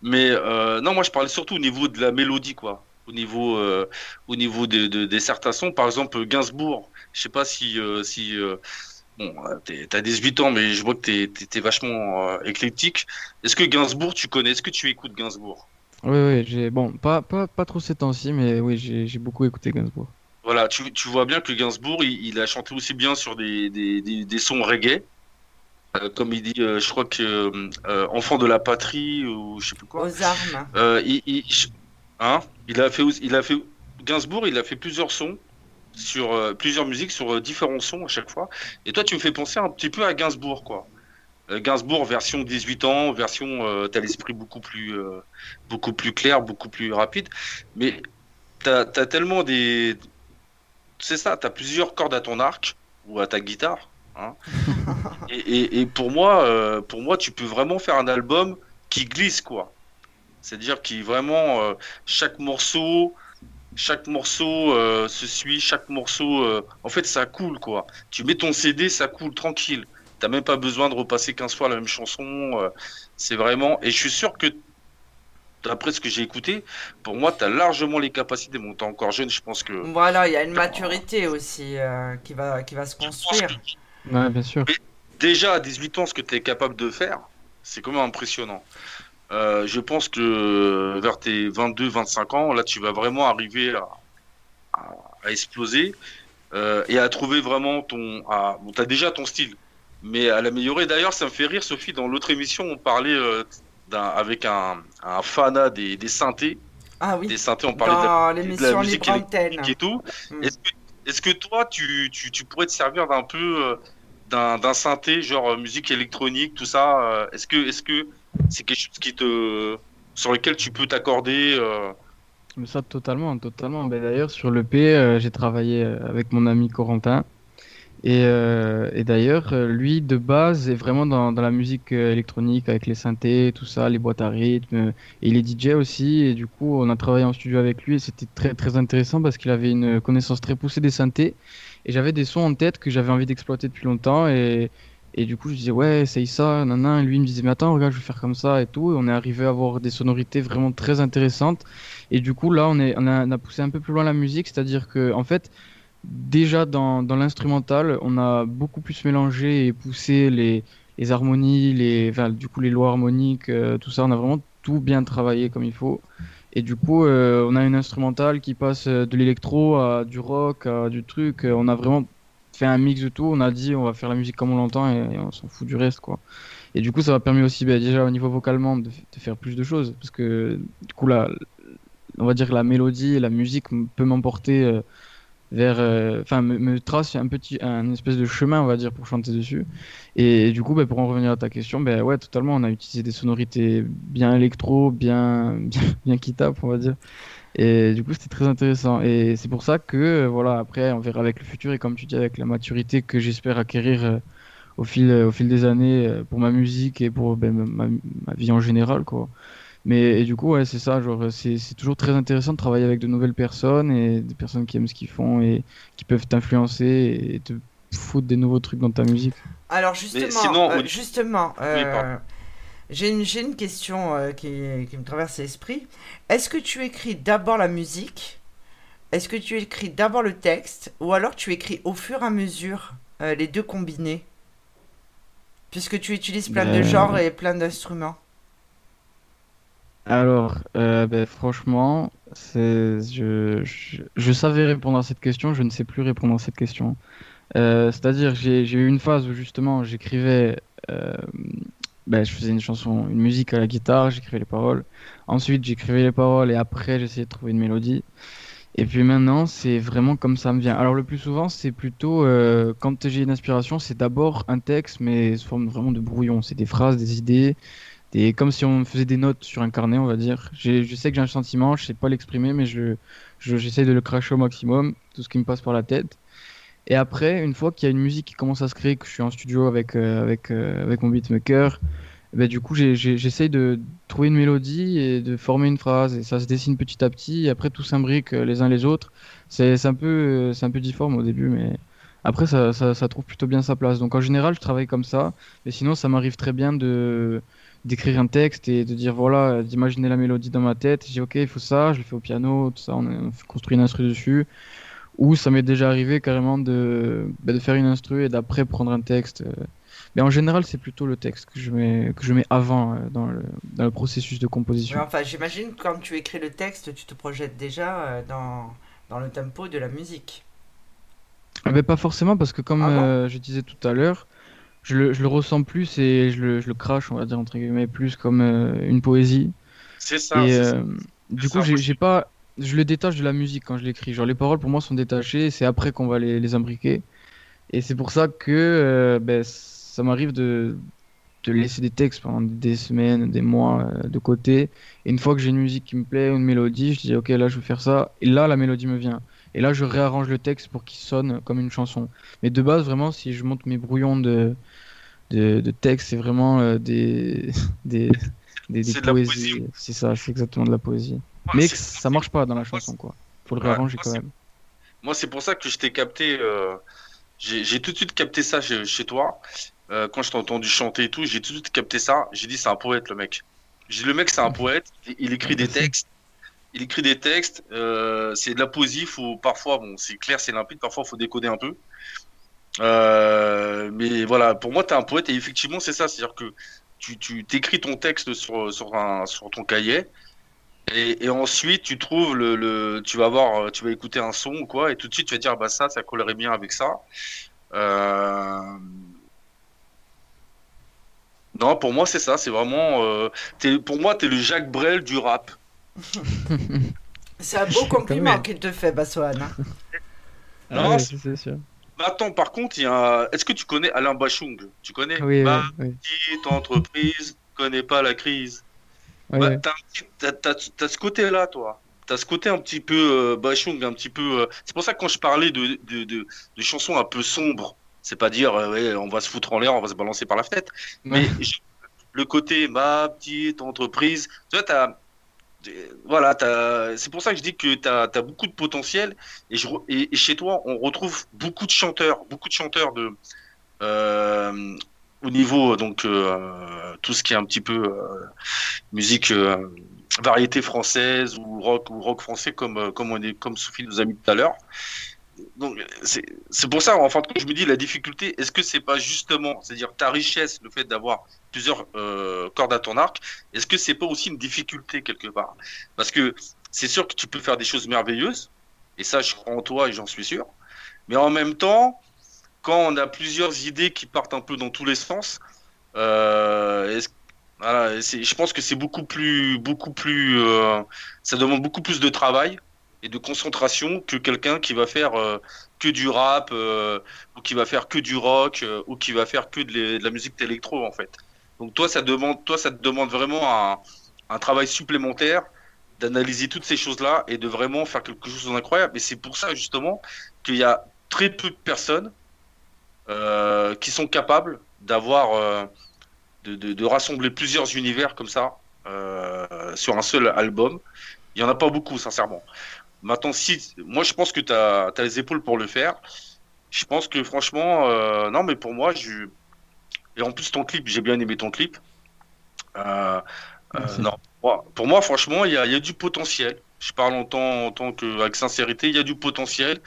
Mais euh, non, moi, je parlais surtout au niveau de la mélodie, quoi. Au niveau, euh, au niveau de, des certains sons, par exemple Gainsbourg. Je sais pas si, si bon, t'as 18 ans, mais je vois que t'es es, vachement éclectique. Est-ce que Gainsbourg, tu connais? Est-ce que tu écoutes Gainsbourg? Oui, oui, j'ai bon, pas, pas, pas trop ces temps-ci, mais oui, j'ai beaucoup écouté Gainsbourg. Voilà, tu, tu, vois bien que Gainsbourg, il, a chanté aussi bien sur des, des, des, sons reggae comme il dit, je crois que enfant de la patrie ou je sais plus quoi. Aux armes. il, hein, il a fait, il a fait Gainsbourg, il a fait plusieurs sons sur plusieurs musiques sur différents sons à chaque fois. Et toi, tu me fais penser un petit peu à Gainsbourg, quoi. Gainsbourg version 18 ans, version t'as l'esprit beaucoup plus beaucoup plus clair, beaucoup plus rapide, mais t'as as tellement des c'est ça, t'as plusieurs cordes à ton arc ou à ta guitare. Hein. (laughs) et, pour moi, euh, pour moi, tu peux vraiment faire un album qui glisse quoi. C'est-à-dire qui vraiment euh, chaque morceau, chaque morceau euh, se suit, chaque morceau, en fait, ça coule quoi. Tu mets ton CD, ça coule tranquille. T'as même pas besoin de repasser 15 fois la même chanson. c'est vraiment. Et je suis sûr que d'après ce que j'ai écouté, pour moi, tu as largement les capacités. Bon, tu encore jeune, je pense que. Voilà, il y a une maturité aussi euh, qui, va, qui va se construire. Ouais, bien sûr. déjà, à 18 ans, ce que tu es capable de faire, c'est quand même impressionnant. Euh, je pense que vers tes 22, 25 ans, là, tu vas vraiment arriver à, à, exploser euh, et à trouver vraiment ton. À... Bon, tu as déjà ton style, mais à l'améliorer. D'ailleurs, ça me fait rire, Sophie, dans l'autre émission, on parlait avec un, un fanat des, des, synthés. Ah oui. Des synthés, on parlait de la, musique électronique et tout. Mm. Est-ce que, toi, tu, tu, tu, pourrais te servir d'un peu euh, d'un synthé, genre euh, musique électronique, tout ça euh, Est-ce que est-ce que c'est quelque chose sur lequel tu peux t'accorder Ça totalement, totalement. Ben, D'ailleurs, sur le P, j'ai travaillé avec mon ami Corentin. Et, euh, d'ailleurs, euh, lui, de base, est vraiment dans, la musique euh, électronique avec les synthés, tout ça, les boîtes à rythme. Et il est DJ aussi. Et du coup, on a travaillé en studio avec lui et c'était très, très intéressant parce qu'il avait une connaissance très poussée des synthés. Et j'avais des sons en tête que j'avais envie d'exploiter depuis longtemps. Et, et du coup, je disais, ouais, essaye ça, nan, Et lui, il me disait, mais attends, regarde, je vais faire comme ça et tout. Et on est arrivé à avoir des sonorités vraiment très intéressantes. Et du coup, là, on, est, on, a, poussé un peu plus loin la musique. C'est-à-dire que, en fait, déjà dans, dans l'instrumental, on a beaucoup plus mélangé et poussé les, les harmonies, les, du coup les lois harmoniques, euh, tout ça. On a vraiment tout bien travaillé comme il faut. Et du coup, euh, on a une instrumentale qui passe euh, de l'électro à du rock, à du truc. On a vraiment fait un mix de tout. On a dit on va faire la musique comme on l'entend et, on s'en fout du reste, quoi. Et du coup, ça m'a permis aussi, bah, déjà au niveau vocalement, de, faire plus de choses. Parce que du coup, là, on va dire la mélodie et la musique peut m'emporter vers, euh, enfin, me, trace un petit, un espèce de chemin, on va dire, pour chanter dessus. Et, du coup, bah, pour en revenir à ta question, ben ouais, totalement, on a utilisé des sonorités bien électro, bien, (laughs) bien, bien on va dire. Et du coup, c'était très intéressant. Et c'est pour ça que, euh, voilà, après, on verra avec le futur et comme tu dis, avec la maturité que j'espère acquérir euh, au fil, au fil des années pour ma musique et pour ben, ma, ma, vie en général, quoi. Mais et du coup, ouais, c'est ça. Genre, c'est, c'est toujours très intéressant de travailler avec de nouvelles personnes et des personnes qui aiment ce qu'ils font et qui peuvent t'influencer et te foutre des nouveaux trucs dans ta musique. Alors justement, euh, justement, euh, j'ai une, question euh, qui, qui, me traverse l'esprit. Est-ce que tu écris d'abord la musique? Est-ce que tu écris d'abord le texte Ou alors tu écris au fur et à mesure les deux combinés? Puisque tu utilises plein de ben, genres et plein d'instruments. Alors, euh, ben, franchement, je, je, savais répondre à cette question, je ne sais plus répondre à cette question. Euh, c'est-à-dire, j'ai, j'ai eu une phase où justement j'écrivais, euh, ben, je faisais une chanson, une musique à la guitare, j'écrivais les paroles. Ensuite, j'écrivais les paroles et après, j'essayais de trouver une mélodie. Et puis maintenant, c'est vraiment comme ça me vient. Alors, le plus souvent, c'est plutôt quand j'ai une inspiration, c'est d'abord un texte, mais sous forme vraiment de brouillon. C'est des phrases, des idées. Et comme si on faisait des notes sur un carnet, on va dire. Je sais que j'ai un sentiment, je sais pas l'exprimer, mais je j'essaie de le cracher au maximum, tout ce qui me passe par la tête. Et après, une fois qu'il y a une musique qui commence à se créer, que je suis en studio avec, euh, euh, avec mon beatmaker, ben, du coup, j'essaie de trouver une mélodie et de former une phrase. Et ça se dessine petit à petit. Et après, tout s'imbrique euh, les uns les autres. C'est un, peu, un peu difforme au début, mais après, ça, trouve plutôt bien sa place. Donc en général, je travaille comme ça. Mais sinon, ça m'arrive très bien de d'écrire un texte et de dire voilà, d'imaginer la mélodie dans ma tête. Dis ok, il faut ça, je le fais au piano, tout ça, on, construit une instru dessus. Ou ça m'est déjà arrivé carrément de, bah, de faire une instru et d'après prendre un texte. Mais en général, c'est plutôt le texte que je mets, que je mets avant euh, dans, le, dans le processus de composition. enfin, j'imagine quand tu écris le texte, tu te projettes déjà euh, dans, dans le tempo de la musique. mais ah, ben, pas forcément, parce que comme ah euh, je disais tout à l'heure, je le, je le ressens plus et je le, je le crache, on va dire entre guillemets, plus comme euh, une poésie. C'est ça. Et ça. euh, du coup, j'ai pas, je le détache de la musique quand je l'écris. Genre les paroles pour moi sont détachées, c'est après qu'on va les, les imbriquer. Et c'est pour ça que euh, ben, ça m'arrive de, de laisser des textes pendant des semaines, des mois euh, de côté. Et une fois que j'ai une musique qui me plaît, ou une mélodie, je dis ok là je veux faire ça. Et là la mélodie me vient. Et là je réarrange le texte pour qu'il sonne comme une chanson. Mais de base vraiment si je monte mes brouillons de de, de texte, c'est vraiment euh, des (laughs) des des, des poésies. poésie. C'est ça, c'est exactement de la poésie. Mais que ça marche pas dans la chanson quoi. Faut le Ouais, réarranger moi, quand même. Moi, c'est pour ça que je t'ai capté. euh, j'ai tout de suite capté ça chez, chez toi. Euh, quand je t'ai entendu chanter et tout, j'ai tout de suite capté ça. J'ai dit, c'est un poète, le mec. J'ai dit, le mec, c'est un poète. Il, il écrit des textes. Il écrit des textes. euh, c'est de la poésie. Faut parfois, bon, c'est clair, c'est limpide. Parfois, faut décoder un peu. Mais voilà, pour moi, t'es un poète. Et effectivement, c'est ça. C'est-à-dire que tu, tu t'écris ton texte sur, sur, un, sur ton cahier. Et, et ensuite, tu trouves le, le, tu vas voir, tu vas écouter un son ou quoi, et tout de suite, tu vas dire, bah ça, ça collerait bien avec ça. Euh... Non, pour moi, c'est ça. C'est vraiment, euh, t'es- pour moi, t'es le Jacques Brel du rap. (laughs) C'est un beau compliment qu'il te fait, Bassoane. hein. Non, Ah ouais, c'est- sûr. Attends, par contre, il y a, est-ce que tu connais Alain Bachung? Tu connais? Oui, Ma oui, oui. petite entreprise connaît pas la crise. Bah, t'as, ce côté-là, toi. T'as ce côté un petit peu euh, Bachung, un petit peu. euh, C'est pour ça que quand je parlais de, de, de, de chansons un peu sombres, c'est pas dire euh, ouais, on va se foutre en l'air, on va se balancer par la fenêtre. Mais le côté ma petite entreprise, tu vois, t'as. Voilà, t'as- c'est pour ça que je dis que tu as, beaucoup de potentiel et, je, re- et, et chez toi, on retrouve beaucoup de chanteurs, beaucoup de chanteurs de, euh, au niveau donc euh, tout ce qui est un petit peu euh, musique euh, variété française ou rock ou rock français comme euh, comme on est comme Sophie nous a mis tout à l'heure. Donc c'est pour ça en fin de je me dis la difficulté est-ce que c'est pas justement c'est-à-dire ta richesse le fait d'avoir plusieurs euh, cordes à ton arc est-ce que c'est pas aussi une difficulté quelque part? Parce que c'est sûr que tu peux faire des choses merveilleuses et ça je crois en toi et j'en suis sûr mais en même temps quand on a plusieurs idées qui partent un peu dans tous les sens, euh, je pense que c'est beaucoup plus, beaucoup plus, euh, ça demande beaucoup plus de travail et de concentration que quelqu'un qui va faire euh, que du rap ou qui va faire que du rock ou qui va faire que de la musique électro en fait. Donc toi, ça demande, toi, ça te demande vraiment un, un travail supplémentaire d'analyser toutes ces choses-là et de vraiment faire quelque chose d'incroyable. Et c'est pour ça justement qu'il y a très peu de personnes euh, qui sont capables d'avoir euh, de, de, de rassembler plusieurs univers comme ça euh, sur un seul album. Il y en a pas beaucoup, sincèrement. Maintenant, si moi je pense que tu as, les épaules pour le faire. Je pense que franchement, non, mais pour moi, je... et en plus ton clip, j'ai bien aimé ton clip. Non, pour moi, franchement, il y a, il y a du potentiel. Je parle en tant, en tant que, avec sincérité, il y a du potentiel.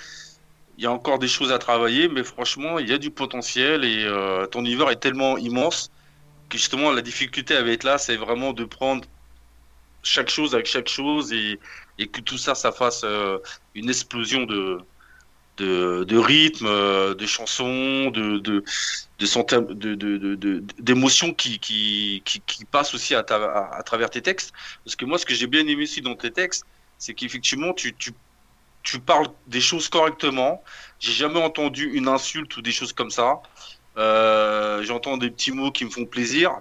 Il y a encore des choses à travailler, mais franchement, il y a du potentiel et euh, ton univers est tellement immense que justement la difficulté être là, c'est vraiment de prendre chaque chose avec chaque chose et, que tout ça, ça fasse euh, une explosion de, de, de rythme, euh, de chansons, de, de, de, d'émotions qui, qui, qui, qui passent aussi à travers tes textes. Parce que moi, ce que j'ai bien aimé aussi dans tes textes, c'est qu'effectivement, tu, tu, tu parles des choses correctement. J'ai jamais entendu une insulte ou des choses comme ça. Euh, j'entends des petits mots qui me font plaisir.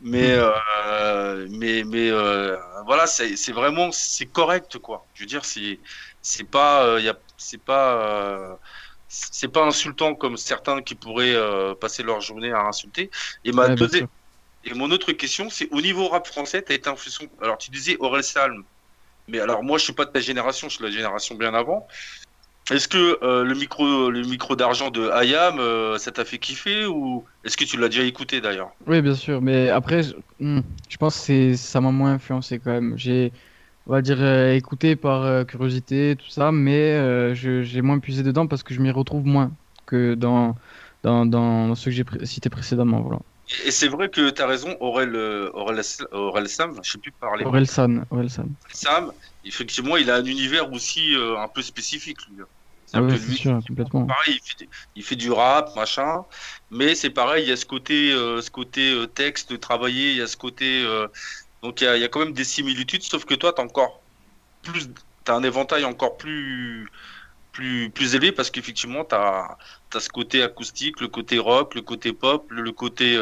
Mais, euh, mais, mais euh, voilà, c'est vraiment c'est correct quoi. Je veux dire, c'est c'est pas y a c'est pas c'est pas insultant comme certains qui pourraient passer leur journée à insulter. Et ma Ouais, deuxième- et mon autre question, c'est au niveau rap français, tu as été influencé. Alors, tu disais Aurel Salm, mais alors moi, je suis pas de ta génération, je suis de la génération bien avant. Est-ce que euh, le micro, le micro d'argent de Hayam, euh, ça t'a fait kiffer ou est-ce que tu l'as déjà écouté d'ailleurs? Oui, bien sûr, mais après, je, hmm, pense que ça m'a moins influencé quand même. J'ai, on va dire, euh, écouté par curiosité, tout ça, mais j'ai moins puisé dedans parce que je m'y retrouve moins que dans, dans, dans ceux que j'ai cités précédemment. Voilà. Et c'est vrai que tu as raison, Aurel, euh, Aurel, Aurel Sam, je sais plus parler. Orelsan, Orelsan. Sam, effectivement, il a un univers aussi euh, un peu spécifique, lui. Ah ouais, c'est sûr, complètement. Pareil, il fait, du rap, machin, mais c'est pareil, il y a ce côté, euh, ce côté euh, texte travaillé, il y a ce côté. Donc il y, a, il y, a, quand même des similitudes, sauf que toi, tu encore plus. As un éventail encore plus, plus, plus élevé parce qu'effectivement, tu as, as, ce côté acoustique, le côté rock, le côté pop, le, côté.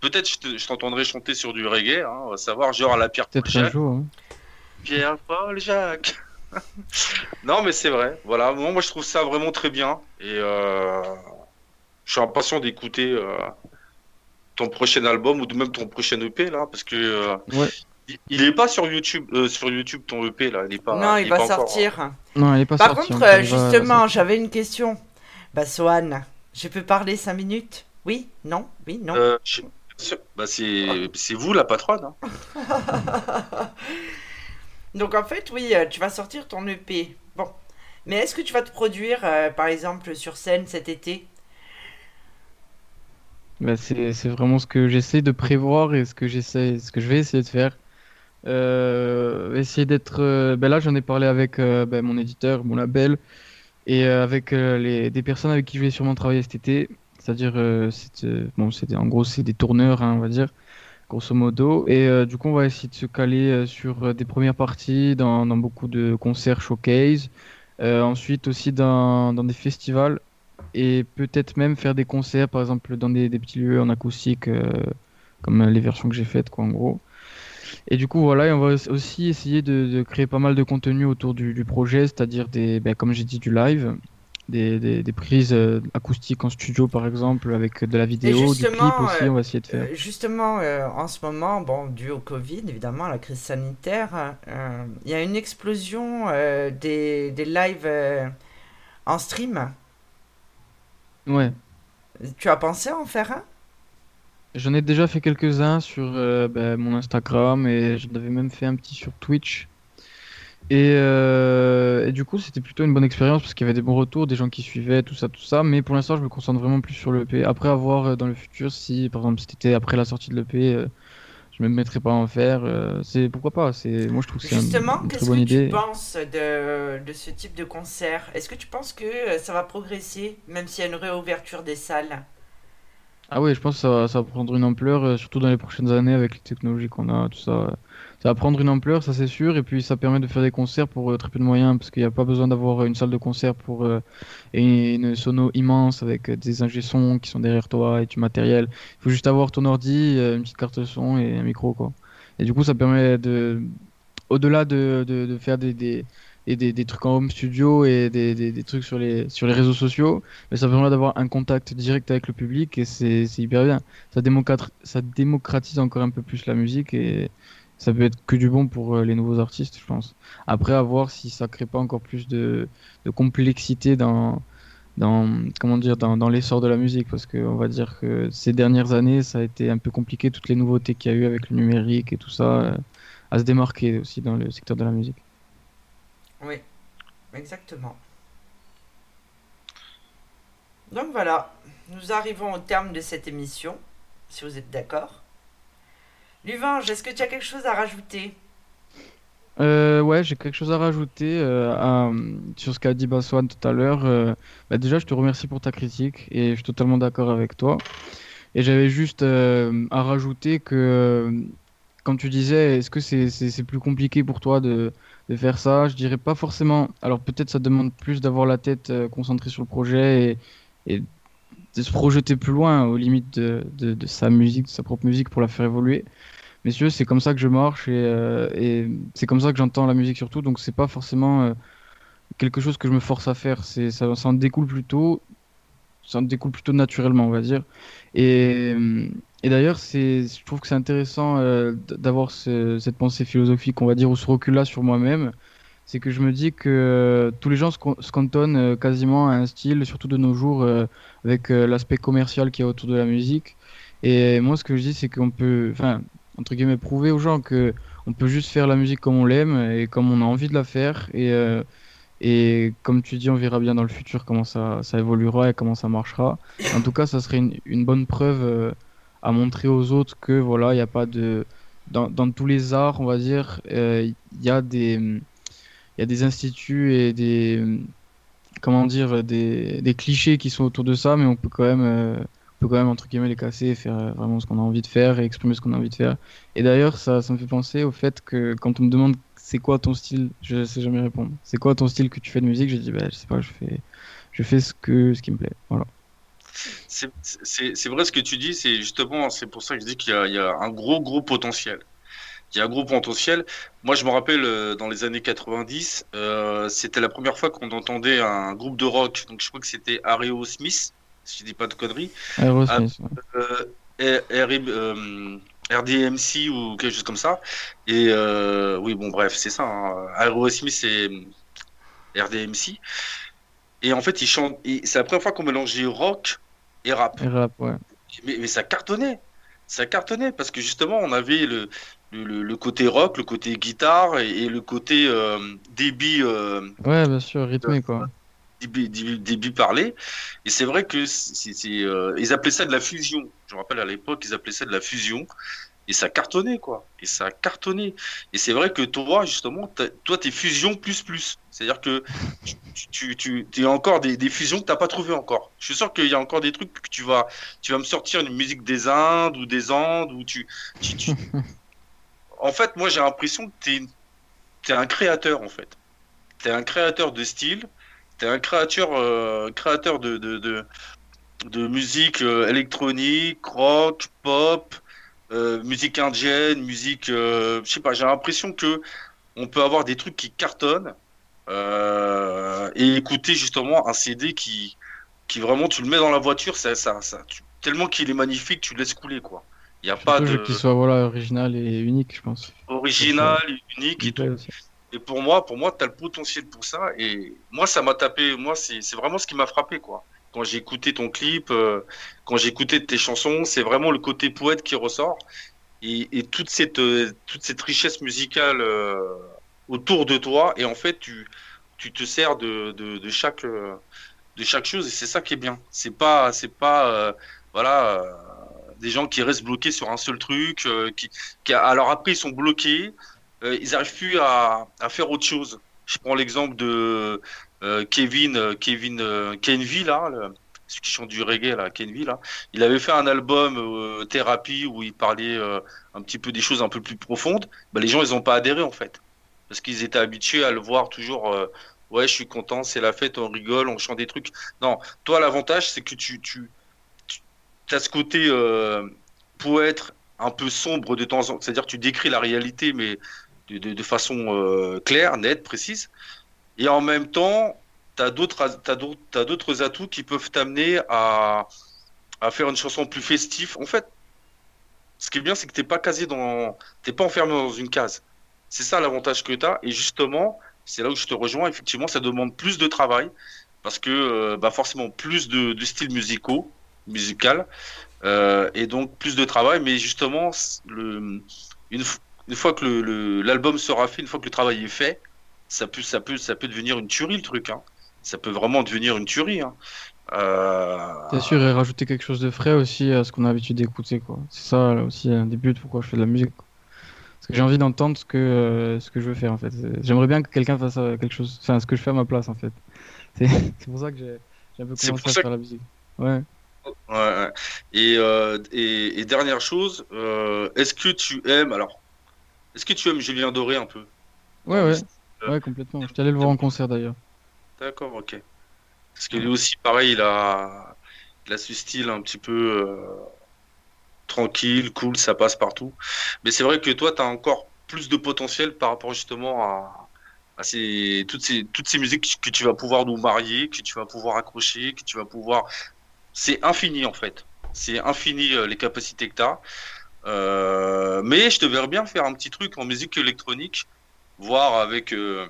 Peut-être je t'entendrai chanter sur du reggae, hein, on va savoir, genre à la Pierre Paul Jacques. Hein. Pierre Paul Jacques. (laughs) non, mais c'est vrai. Voilà, moi, je trouve ça vraiment très bien. Et euh, je suis impatient d'écouter euh, ton prochain album ou même ton prochain EP là, parce que euh, il, est pas sur YouTube, sur YouTube ton EP là. Il est pas. Non, il, va sortir. Hein. Non, il est pas Par contre, justement, j'avais une question. Bah, Swan, je peux parler 5 minutes? Oui? Non? Oui? Non? Bah, c'est vous la patronne. Hein. (laughs) Donc en fait, oui, euh, tu vas sortir ton EP. Bon. Mais est-ce que tu vas te produire, euh, par exemple, sur scène cet été? Bah, c'est, vraiment ce que j'essaie de prévoir et ce que j'essaie, ce que je vais essayer de faire. Euh, essayer d'être. Ben là, j'en ai parlé avec ben, mon éditeur, mon label, et avec les, des personnes avec qui je vais sûrement travailler cet été. C'est-à-dire, c'est, bon, en gros, c'est des tourneurs, hein, on va dire grosso modo. Et euh, du coup, on va essayer de se caler euh, sur euh, des premières parties dans, beaucoup de concerts showcase. ensuite aussi dans, dans, des festivals et peut-être même faire des concerts, par exemple dans des, petits lieux en acoustique, comme les versions que j'ai faites, quoi, en gros. Et du coup, voilà, et on va aussi essayer de, créer pas mal de contenu autour du, projet, c'est-à-dire des, ben, comme j'ai dit, du live, des, prises euh, acoustiques en studio, par exemple, avec de la vidéo, du clip aussi, on va essayer de faire. Euh, justement, euh, en ce moment, bon, dû au Covid, évidemment, la crise sanitaire, il y a une explosion des, des lives en stream. Ouais. Tu as pensé à en faire un? J'en ai déjà fait quelques-uns sur ben, mon Instagram et j'en avais même fait un petit sur Twitch. Euh, et, du coup, c'était plutôt une bonne expérience parce qu'il y avait des bons retours, des gens qui suivaient, tout ça, tout ça. Mais pour l'instant, je me concentre vraiment plus sur l'EP. Après, avoir euh, dans le futur, si par exemple c'était après la sortie de l'EP, euh, je me mettrais pas à en faire. c'est pourquoi pas. C'est moi, je trouve que c'est Justement, qu'est-ce que tu penses de, de ce type de concert? Est-ce que tu penses que ça va progresser, même s'il y a une réouverture des salles? Ah oui, je pense que ça va, ça va prendre une ampleur, surtout dans les prochaines années avec les technologies qu'on a, tout ça ça va prendre une ampleur, ça c'est sûr, et puis ça permet de faire des concerts pour euh, très peu de moyens, parce qu'il n'y a pas besoin d'avoir une salle de concert pour euh, une sono immense avec euh, des ingé sons qui sont derrière toi et du matériel. Il faut juste avoir ton ordi, une petite carte son et un micro, quoi. Et du coup, ça permet de, au-delà de, de, faire des, des des, des, trucs en home studio et des, des, trucs sur les, sur les réseaux sociaux, mais ça permet d'avoir un contact direct avec le public et c'est hyper bien. Ça, ça démocratise encore un peu plus la musique et, ça peut être que du bon pour euh, les nouveaux artistes, je pense. Après, à voir si ça crée pas encore plus de, complexité dans, dans comment dire dans, dans l'essor de la musique parce qu'on va dire que ces dernières années ça a été un peu compliqué toutes les nouveautés qu'il y a eu avec le numérique et tout ça euh, à se démarquer aussi dans le secteur de la musique. Oui, exactement. Donc voilà, nous arrivons au terme de cette émission, si vous êtes d'accord. Luvange, est-ce que tu as quelque chose à rajouter? Euh, ouais, j'ai quelque chose à rajouter euh, sur ce qu'a dit Baswan tout à l'heure. Euh, bah déjà, je te remercie pour ta critique et je suis totalement d'accord avec toi. Et j'avais juste à rajouter que, quand tu disais, est-ce que c'est plus compliqué pour toi de, de, faire ça? Je dirais pas forcément. Alors peut-être ça demande plus d'avoir la tête concentrée sur le projet et, de se projeter plus loin aux limites de, de, de sa musique, de sa propre musique pour la faire évoluer messieurs, c'est comme ça que je marche et, euh, c'est comme ça que j'entends la musique surtout. Donc c'est pas forcément euh, quelque chose que je me force à faire. C'est ça, ça en découle plutôt, ça en découle plutôt naturellement, on va dire. Et, et d'ailleurs, je trouve que c'est intéressant euh, d'avoir cette pensée philosophique, on va dire, ou ce recul-là sur moi-même. C'est que je me dis que tous les gens se, cantonnent quasiment à un style, surtout de nos jours, avec l'aspect commercial qui est autour de la musique. Et moi, ce que je dis, c'est qu'on peut, enfin, entre guillemets, prouver aux gens que on peut juste faire la musique comme on l'aime et comme on a envie de la faire. Et, euh, et comme tu dis, on verra bien dans le futur comment ça, ça évoluera et comment ça marchera. En tout cas, ça serait une, bonne preuve euh, à montrer aux autres que voilà, il n'y a pas de. Dans, dans, tous les arts, on va dire, euh, il y, a des, y a des instituts et des comment dire, des, des, clichés qui sont autour de ça, mais on peut quand même, euh, on peut quand même entre guillemets les casser et faire euh, vraiment ce qu'on a envie de faire et exprimer ce qu'on a envie de faire. Et d'ailleurs, ça, ça me fait penser au fait que quand on me demande c'est quoi ton style, je sais jamais répondre. C'est quoi ton style que tu fais de musique? Je dis bah je sais pas, je fais, je fais ce que, ce qui me plaît. Voilà. C'est vrai ce que tu dis, c'est justement, c'est pour ça que je dis qu'il y, y, a un gros, gros potentiel il y a un gros potentiel. Moi, je me rappelle euh, dans les années 90, euh, c'était la première fois qu'on entendait un groupe de rock. Donc, je crois que c'était Aerosmith, Smith, si je dis pas de conneries. Aerosmith. Euh, euh RDMC ou quelque chose comme ça. Et oui, bon, bref, c'est ça. Hein. Aerosmith, c'est RDMC. Et en fait, ils chantent. C'est la première fois qu'on mélangeait rock et rap. Et rap, ouais. Mais, mais ça cartonnait ça cartonnait parce que justement on avait le, le, côté rock, le côté guitare et, le côté euh, débit. Euh, ouais, bien sûr, rythmé quoi. Débit, parlé. Et c'est vrai que c'est, euh, ils appelaient ça de la fusion. Je me rappelle à l'époque, ils appelaient ça de la fusion. Et ça cartonnait, quoi. Et ça cartonnait. Et c'est vrai que toi, justement, toi, t'es fusion plus plus. C'est-à-dire que tu, tu, tu, as encore des, des fusions que t'as pas trouvé encore. Je suis sûr qu'il y a encore des trucs que tu vas, tu vas me sortir une musique des Indes ou des Andes ou tu, tu, (laughs) en fait, moi, j'ai l'impression que tu es, un créateur, en fait. Tu es un créateur de style, tu es un créateur, euh, créateur de, de, musique euh, électronique, rock, pop, euh, musique indienne, musique. je sais pas, j'ai l'impression que on peut avoir des trucs qui cartonnent et écouter justement un CD qui, qui vraiment, tu le mets dans la voiture, ça, ça, ça tellement qu'il est magnifique, tu le laisses couler, quoi. Il n'y a pas de. Qu'il soit voilà, original et unique, je pense. Original, unique et tout. Et pour moi, pour moi, tu as le potentiel pour ça. Et moi, ça m'a tapé. Moi, c'est vraiment ce qui m'a frappé, quoi. Quand j'ai écouté ton clip, euh, quand j'ai écouté tes chansons, c'est vraiment le côté poète qui ressort. Et, et toute, cette, euh, toute cette richesse musicale euh, autour de toi. Et en fait, tu, te sers de, chaque, chose. Et c'est ça qui est bien. C'est pas, c'est pas, des gens qui restent bloqués sur un seul truc, alors après ils sont bloqués, ils n'arrivent plus à, faire autre chose. Je prends l'exemple de Kevin, Kevin Kenville, là, le, celui qui chante du reggae, là, Kenville, là. Il avait fait un album thérapie où il parlait un petit peu des choses un peu plus profondes. Bah, les gens ils n'ont pas adhéré en fait, parce qu'ils étaient habitués à le voir toujours. Ouais, je suis content, c'est la fête, on rigole, on chante des trucs. Non, toi, l'avantage, c'est que tu, as ce côté euh, poète un peu sombre de temps en temps, c'est-à-dire tu décris la réalité, mais de, façon euh, claire, nette, précise. Et en même temps, tu as d'autres atouts qui peuvent t'amener à, à faire une chanson plus festive. En fait, ce qui est bien, c'est que tu n'es pas casé dans. T'es pas enfermé dans une case. C'est ça l'avantage que tu as. Et justement, c'est là où je te rejoins. Effectivement, ça demande plus de travail parce que euh, bah forcément plus de, de styles musicaux musical euh, et donc plus de travail. Mais justement, une, une fois que l'album sera fait, une fois que le travail est fait, ça peut, ça peut, ça peut devenir une tuerie le truc. Hein. Ça peut vraiment devenir une tuerie. Hein. Euh... sûr, et rajouter quelque chose de frais aussi à ce qu'on a l'habitude d'écouter. quoi. C'est ça aussi un des buts pourquoi je fais de la musique. Parce que j'ai envie d'entendre ce que, euh, ce que je veux faire en fait. J'aimerais bien que quelqu'un fasse euh, quelque chose, enfin ce que je fais à ma place en fait. (laughs) C'est pour ça que j'ai un peu commencé à faire la musique. Ouais. Ouais, Et, et, et, dernière chose, est-ce que tu aimes alors Est-ce que tu aimes Julien Doré un peu? Ouais, ouais, ouais, complètement. Je allé le voir en concert d'ailleurs. D'accord, ok. Parce que lui aussi, pareil, il a, il a ce style un petit peu euh, tranquille, cool, ça passe partout. Mais c'est vrai que toi, tu as encore plus de potentiel par rapport justement à, à ces, toutes, ces, toutes ces musiques que tu vas pouvoir nous marier, que tu vas pouvoir accrocher, que tu vas pouvoir c'est infini en fait. C'est infini euh, les capacités que tu as. Euh, mais je te verrais bien faire un petit truc en musique électronique, voir avec euh,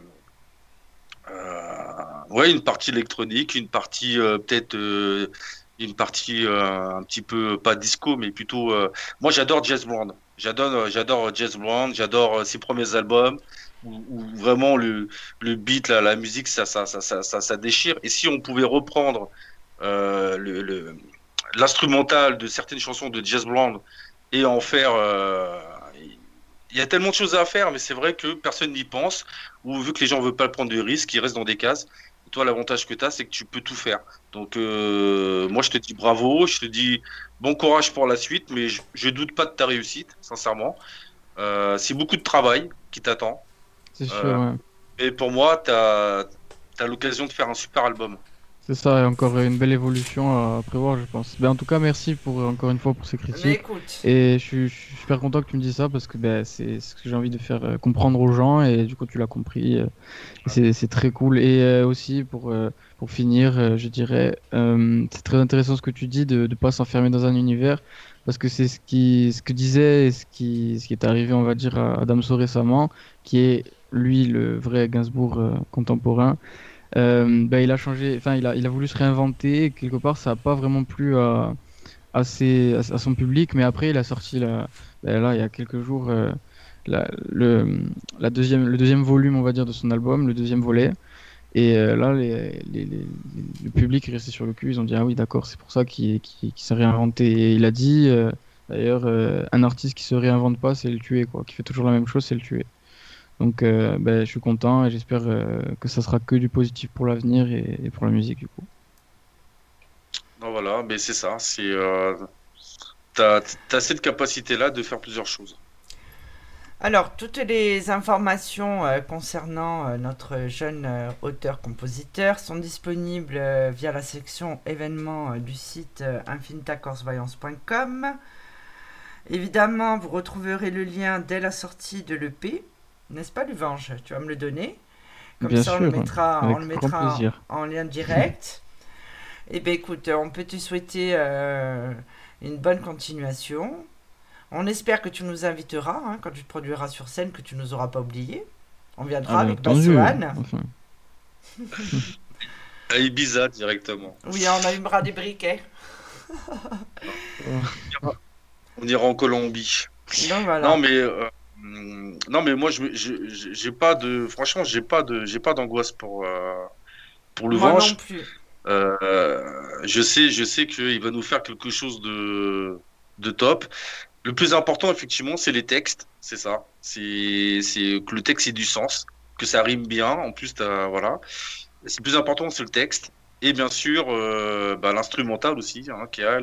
ouais, une partie électronique, une partie peut-être une partie un petit peu pas disco, mais plutôt. moi, j'adore Jazz Brown. J'adore, j'adore Jazz Brown. J'adore ses premiers albums où, vraiment le, le beat, la musique, ça ça, ça, ça, ça, déchire. Et si on pouvait reprendre euh, le, l'instrumental de certaines chansons de Jazz Brown et en faire. Euh, il y a tellement de choses à faire, mais c'est vrai que personne n'y pense, ou vu que les gens ne veulent pas prendre de risques, ils restent dans des cases. toi, l'avantage que tu as, c'est que tu peux tout faire. Donc, euh, moi, je te dis bravo, je te dis bon courage pour la suite, mais je, doute pas de ta réussite, sincèrement. Euh, c'est beaucoup de travail qui t'attend. C'est sûr, Euh, ouais. Et pour moi, tu as, l'occasion de faire un super album. C'est ça, et encore une belle évolution à prévoir, je pense. Ben, en tout cas, merci pour, encore une fois pour ces Mais critiques. écoute, Et je suis, je suis super content que tu me dises ça parce que ben, c'est ce que j'ai envie de faire euh, comprendre aux gens et du coup tu l'as compris. euh, c'est très cool. Et euh, aussi pour, pour finir, je dirais, c'est très intéressant ce que tu dis de ne pas s'enfermer dans un univers parce que c'est ce, qui, ce que disait et ce qui, ce qui est arrivé, on va dire, à, à Damso récemment, qui est lui le vrai Gainsbourg contemporain. Euh, ben, il a changé, enfin il a, il a voulu se réinventer quelque part ça n'a pas vraiment plu à, à, ses- à son public, mais après il a sorti la, ben là il y a quelques jours euh, le, deuxième, le deuxième volume on va dire de son album, le deuxième volet. Et euh, là le public est resté sur le cul, ils ont dit ah oui d'accord c'est pour ça qu'il s'est réinventé. Et il a dit d'ailleurs un artiste qui se réinvente pas c'est le tuer quoi, qui fait toujours la même chose c'est le tuer. Donc euh, ben, je suis content et j'espère euh, que ça sera que du positif pour l'avenir et, et pour la musique du coup. Non, voilà, mais c'est ça. C'est, euh, t'as, t'as cette capacité-là de faire plusieurs choses. alors toutes les informations euh, concernant euh, notre jeune euh, auteur-compositeur sont disponibles euh, via la section événements euh, du site euh, infinitacorsvoyance.com. Évidemment, vous retrouverez le lien dès la sortie de l'EP, n'est-ce pas, Luvange Tu vas me le donner? Comme Bien ça, on le mettra, on le mettra en- lien (laughs) direct. Eh bien, écoute, euh, on peut te souhaiter euh, une bonne continuation. On espère que tu nous inviteras hein, quand tu te produiras sur scène, que tu nous auras pas oublié. On viendra Ah, avec. Bassoane. Enfin, (laughs) À Ibiza directement. Oui, on allumera des briquets. (laughs) On ira en Colombie. Voilà. Non, mais euh, non, mais moi, je, me- je- je- j'ai pas de, franchement, j'ai pas de, j'ai pas d'angoisse pour euh, pour le Moi non plus. Euh, je sais, je sais qu'il va nous faire quelque chose de, de top. Le plus important, effectivement, c'est les textes. C'est ça. C'est, c'est que le texte ait du sens, que ça rime bien. En plus, voilà. C'est plus important, c'est le texte. Et bien sûr, euh, bah, l'instrumental aussi, hein, qui a,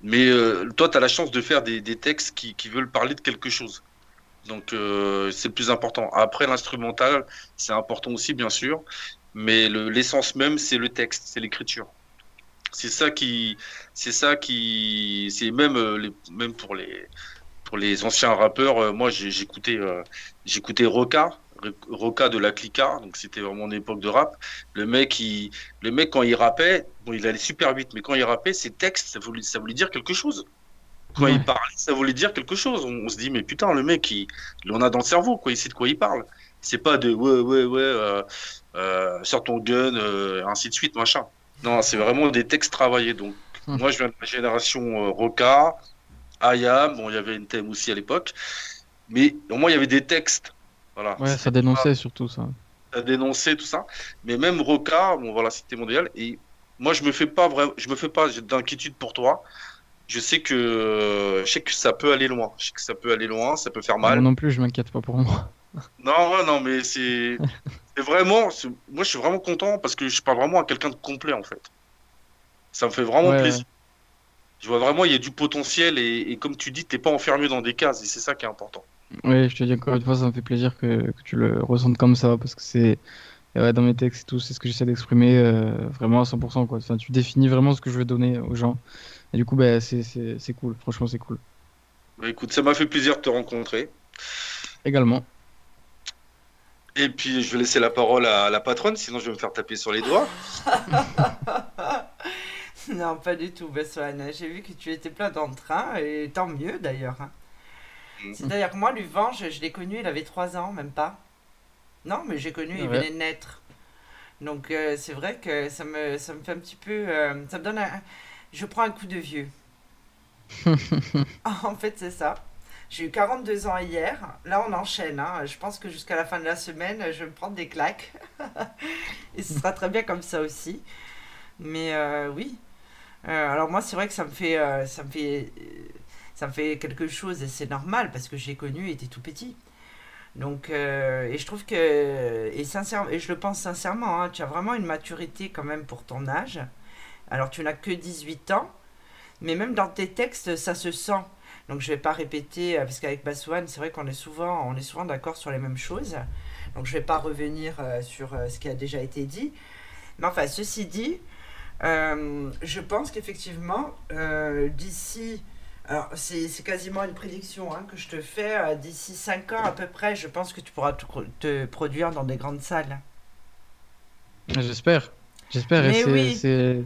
mais euh, toi, tu as la chance de faire des, des textes qui, qui veulent parler de quelque chose. Donc, euh, c'est le plus important. Après, l'instrumental, c'est important aussi, bien sûr. Mais le- l'essence même, c'est le texte, c'est l'écriture. C'est ça qui, c'est ça qui, c'est même, euh, même pour les, pour les anciens rappeurs. moi, j'écoutais, j'écoutais Roca, Roca de la Clica. Donc, c'était vraiment mon époque de rap. Le mec, il, le mec quand il rappait, bon, il allait super vite, mais quand il rappait, ses textes, ça voulait, ça voulait dire quelque chose. Quand Ouais. il parlait, ça voulait dire quelque chose. On, on se dit, mais putain, le mec, il, en a dans le cerveau, quoi. Il sait de quoi il parle. C'est pas de ouais, ouais, ouais, euh, euh, sors ton gun, euh, ainsi de suite, machin. Non, c'est vraiment des textes travaillés. Donc, Hum. moi, je viens de la génération euh, Roca, Ayam, bon, il y avait une thème aussi à l'époque, mais au moins, il y avait des textes. Voilà. ouais, ça dénonçait surtout ça. à dénoncer tout ça. Mais même Roca, bon voilà, c'était mondial. Et moi, je me fais pas vraiment, je me fais pas d'inquiétude pour toi. Je sais que, je sais que ça peut aller loin. Je sais que ça peut aller loin, ça peut faire mal. Moi non plus, je m'inquiète pas pour moi. (laughs) Non, ouais, non, mais c'est, vraiment, moi, je suis vraiment content parce que je parle vraiment à quelqu'un de complet en fait. Ça me fait vraiment Ouais, plaisir. Je vois vraiment, il y a du potentiel et, et comme tu dis, t'es pas enfermé dans des cases et c'est ça qui est important. Ouais, je te dis encore une fois, ça me fait plaisir que, que tu le ressentes comme ça parce que c'est dans mes textes et tout, c'est ce que j'essaie d'exprimer euh, vraiment à 100% quoi. Enfin, tu définis vraiment ce que je veux donner aux gens. Et du coup, bah, c'est cool, franchement, c'est cool. Bah, écoute, ça m'a fait plaisir de te rencontrer. Également. Et puis, je vais laisser la parole à la patronne, sinon je vais me faire taper sur les doigts. (laughs) Non, pas du tout, Bassoane. J'ai vu que tu étais plein d'entrain, et tant mieux d'ailleurs. hein. Mm. C'est-à-dire que moi, Luvange, je l'ai connu, il avait 3 ans, même pas. Non, mais j'ai connu, il venait de naître. Donc euh, c'est vrai que ça me, ça me fait un petit peu... euh, ça me donne un... Je prends un coup de vieux. (laughs) en fait, c'est ça. J'ai eu 42 ans hier. Là, on enchaîne. hein. Je pense que jusqu'à la fin de la semaine, je vais me prendre des claques. (laughs) Et ce sera très bien comme ça aussi. Mais euh, oui. Alors moi, c'est vrai que ça me fait, ça me fait, ça me fait quelque chose et c'est normal parce que j'ai connu, il était tout petit. Donc, euh, et je trouve que, et, sincère, et je le pense sincèrement, hein, tu as vraiment une maturité quand même pour ton âge. Alors, tu n'as que 18 ans, mais même dans tes textes, ça se sent. Donc, je ne vais pas répéter, euh, parce qu'avec Baswan, c'est vrai qu'on est souvent, souvent d'accord sur les mêmes choses. Donc, je ne vais pas revenir euh, sur ce qui a déjà été dit. Mais enfin, ceci dit, je pense qu'effectivement, d'ici alors, c'est quasiment une prédiction hein, que je te fais. Euh, d'ici 5 ans à peu près, je pense que tu pourras te, produire dans des grandes salles. J'espère. J'espère. Et c'est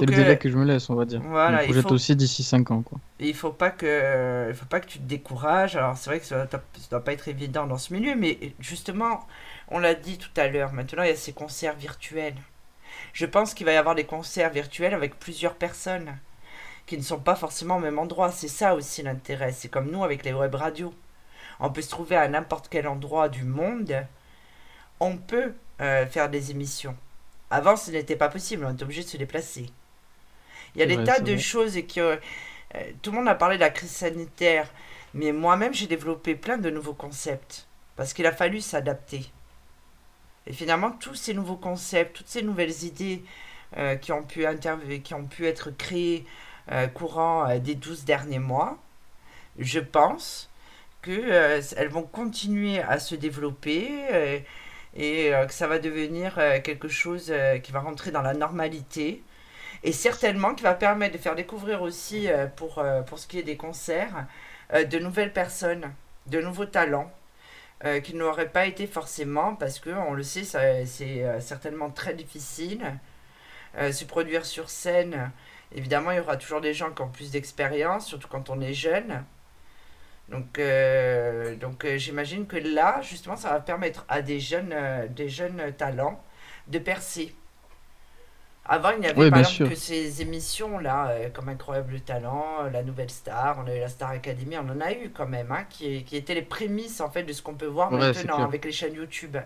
le délai que je me laisse, on va dire. Voilà, je projette aussi d'ici 5 ans. Quoi. il ne faut, pas que, faut pas que tu te décourages. Alors, c'est vrai que ça ne doit pas être évident dans ce milieu, mais justement, on l'a dit tout à l'heure, maintenant il y a ces concerts virtuels. Je pense qu'il va y avoir des concerts virtuels avec plusieurs personnes qui ne sont pas forcément au même endroit. C'est ça aussi l'intérêt. C'est comme nous avec les web radios. On peut se trouver à n'importe quel endroit du monde. On peut euh, faire des émissions. Avant, ce n'était pas possible. On était obligé de se déplacer. Il y a des tas de choses euh, tout le monde a parlé de la crise sanitaire, mais moi-même j'ai développé plein de nouveaux concepts parce qu'il a fallu s'adapter. Et finalement, tous ces nouveaux concepts, toutes ces nouvelles idées euh, qui, ont pu qui ont pu être créées courant euh, des 12 derniers mois, je pense qu'elles euh, vont continuer à se développer et que ça va devenir quelque chose qui va rentrer dans la normalité et certainement qui va permettre de faire découvrir aussi pour, pour ce qui est des concerts de nouvelles personnes, de nouveaux talents qui n'auraient pas été forcément parce que on le sait c'est certainement très difficile se produire sur scène Évidemment, il y aura toujours des gens qui ont plus d'expérience, surtout quand on est jeune. Donc, euh, donc euh, j'imagine que là, justement, ça va permettre à des jeunes, euh, des jeunes talents de percer. Avant, il n'y avait pas que ces émissions-là, comme Incroyable Talent, La Nouvelle Star, on a eu la Star Academy, on en a eu quand même, hein, qui, qui étaient les prémices en fait de ce qu'on peut voir maintenant avec les chaînes YouTube.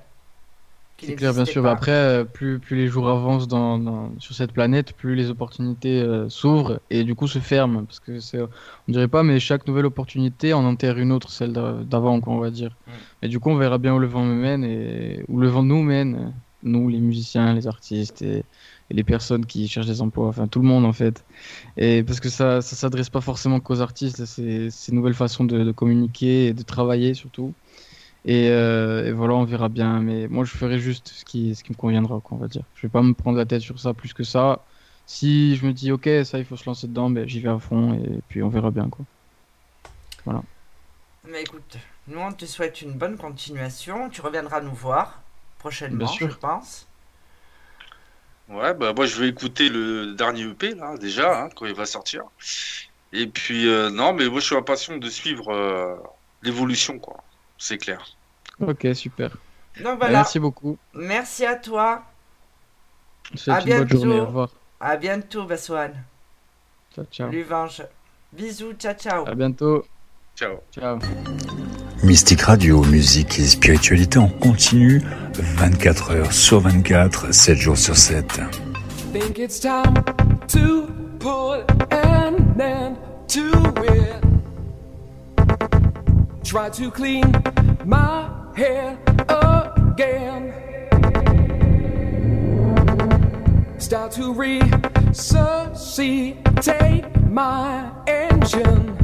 C'est clair, bien sûr. Après, euh, plus, plus les jours avancent dans, sur cette planète, plus les opportunités euh, s'ouvrent et du coup se ferment. Parce que c'est, on dirait pas, mais chaque nouvelle opportunité en enterre une autre, celle d'avant, on va dire. Et du coup, on verra bien où le vent me mène et où le vent nous mène, nous, les musiciens, les artistes et, les personnes qui cherchent des emplois, enfin tout le monde en fait. Et parce que ça, ça s'adresse pas forcément qu'aux artistes, ces nouvelles façons de, de communiquer et de travailler surtout. Euh, et, voilà, on verra bien. Mais moi, je ferai juste ce qui, ce qui me conviendra, quoi, on va dire. Je vais pas me prendre la tête sur ça plus que ça. Si je me dis, ok, ça, il faut se lancer dedans, ben, j'y vais à fond et puis on verra bien, quoi. Voilà. Mais écoute, nous, on te souhaite une bonne continuation. Tu reviendras nous voir prochainement, je pense. Ouais, bah moi, je vais écouter le dernier EP, là, déjà, hein, quand il va sortir. Et puis, euh, non, mais moi, je suis impatient de suivre euh, l'évolution, quoi c'est clair. Ok, super. Donc voilà. Merci beaucoup. Merci à toi. À bientôt. Bonne journée, au revoir. À bientôt, Baswan. Ciao, ciao. Luvange. Bisous, ciao, ciao. À bientôt. Ciao. Ciao. Mystique Radio, musique et spiritualité en continu, 24 heures sur 24, 7 jours sur 7. Think it's time to put an end to it. Try to clean my hair again. Start to resuscitate my engine.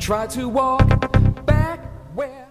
Try to walk back where.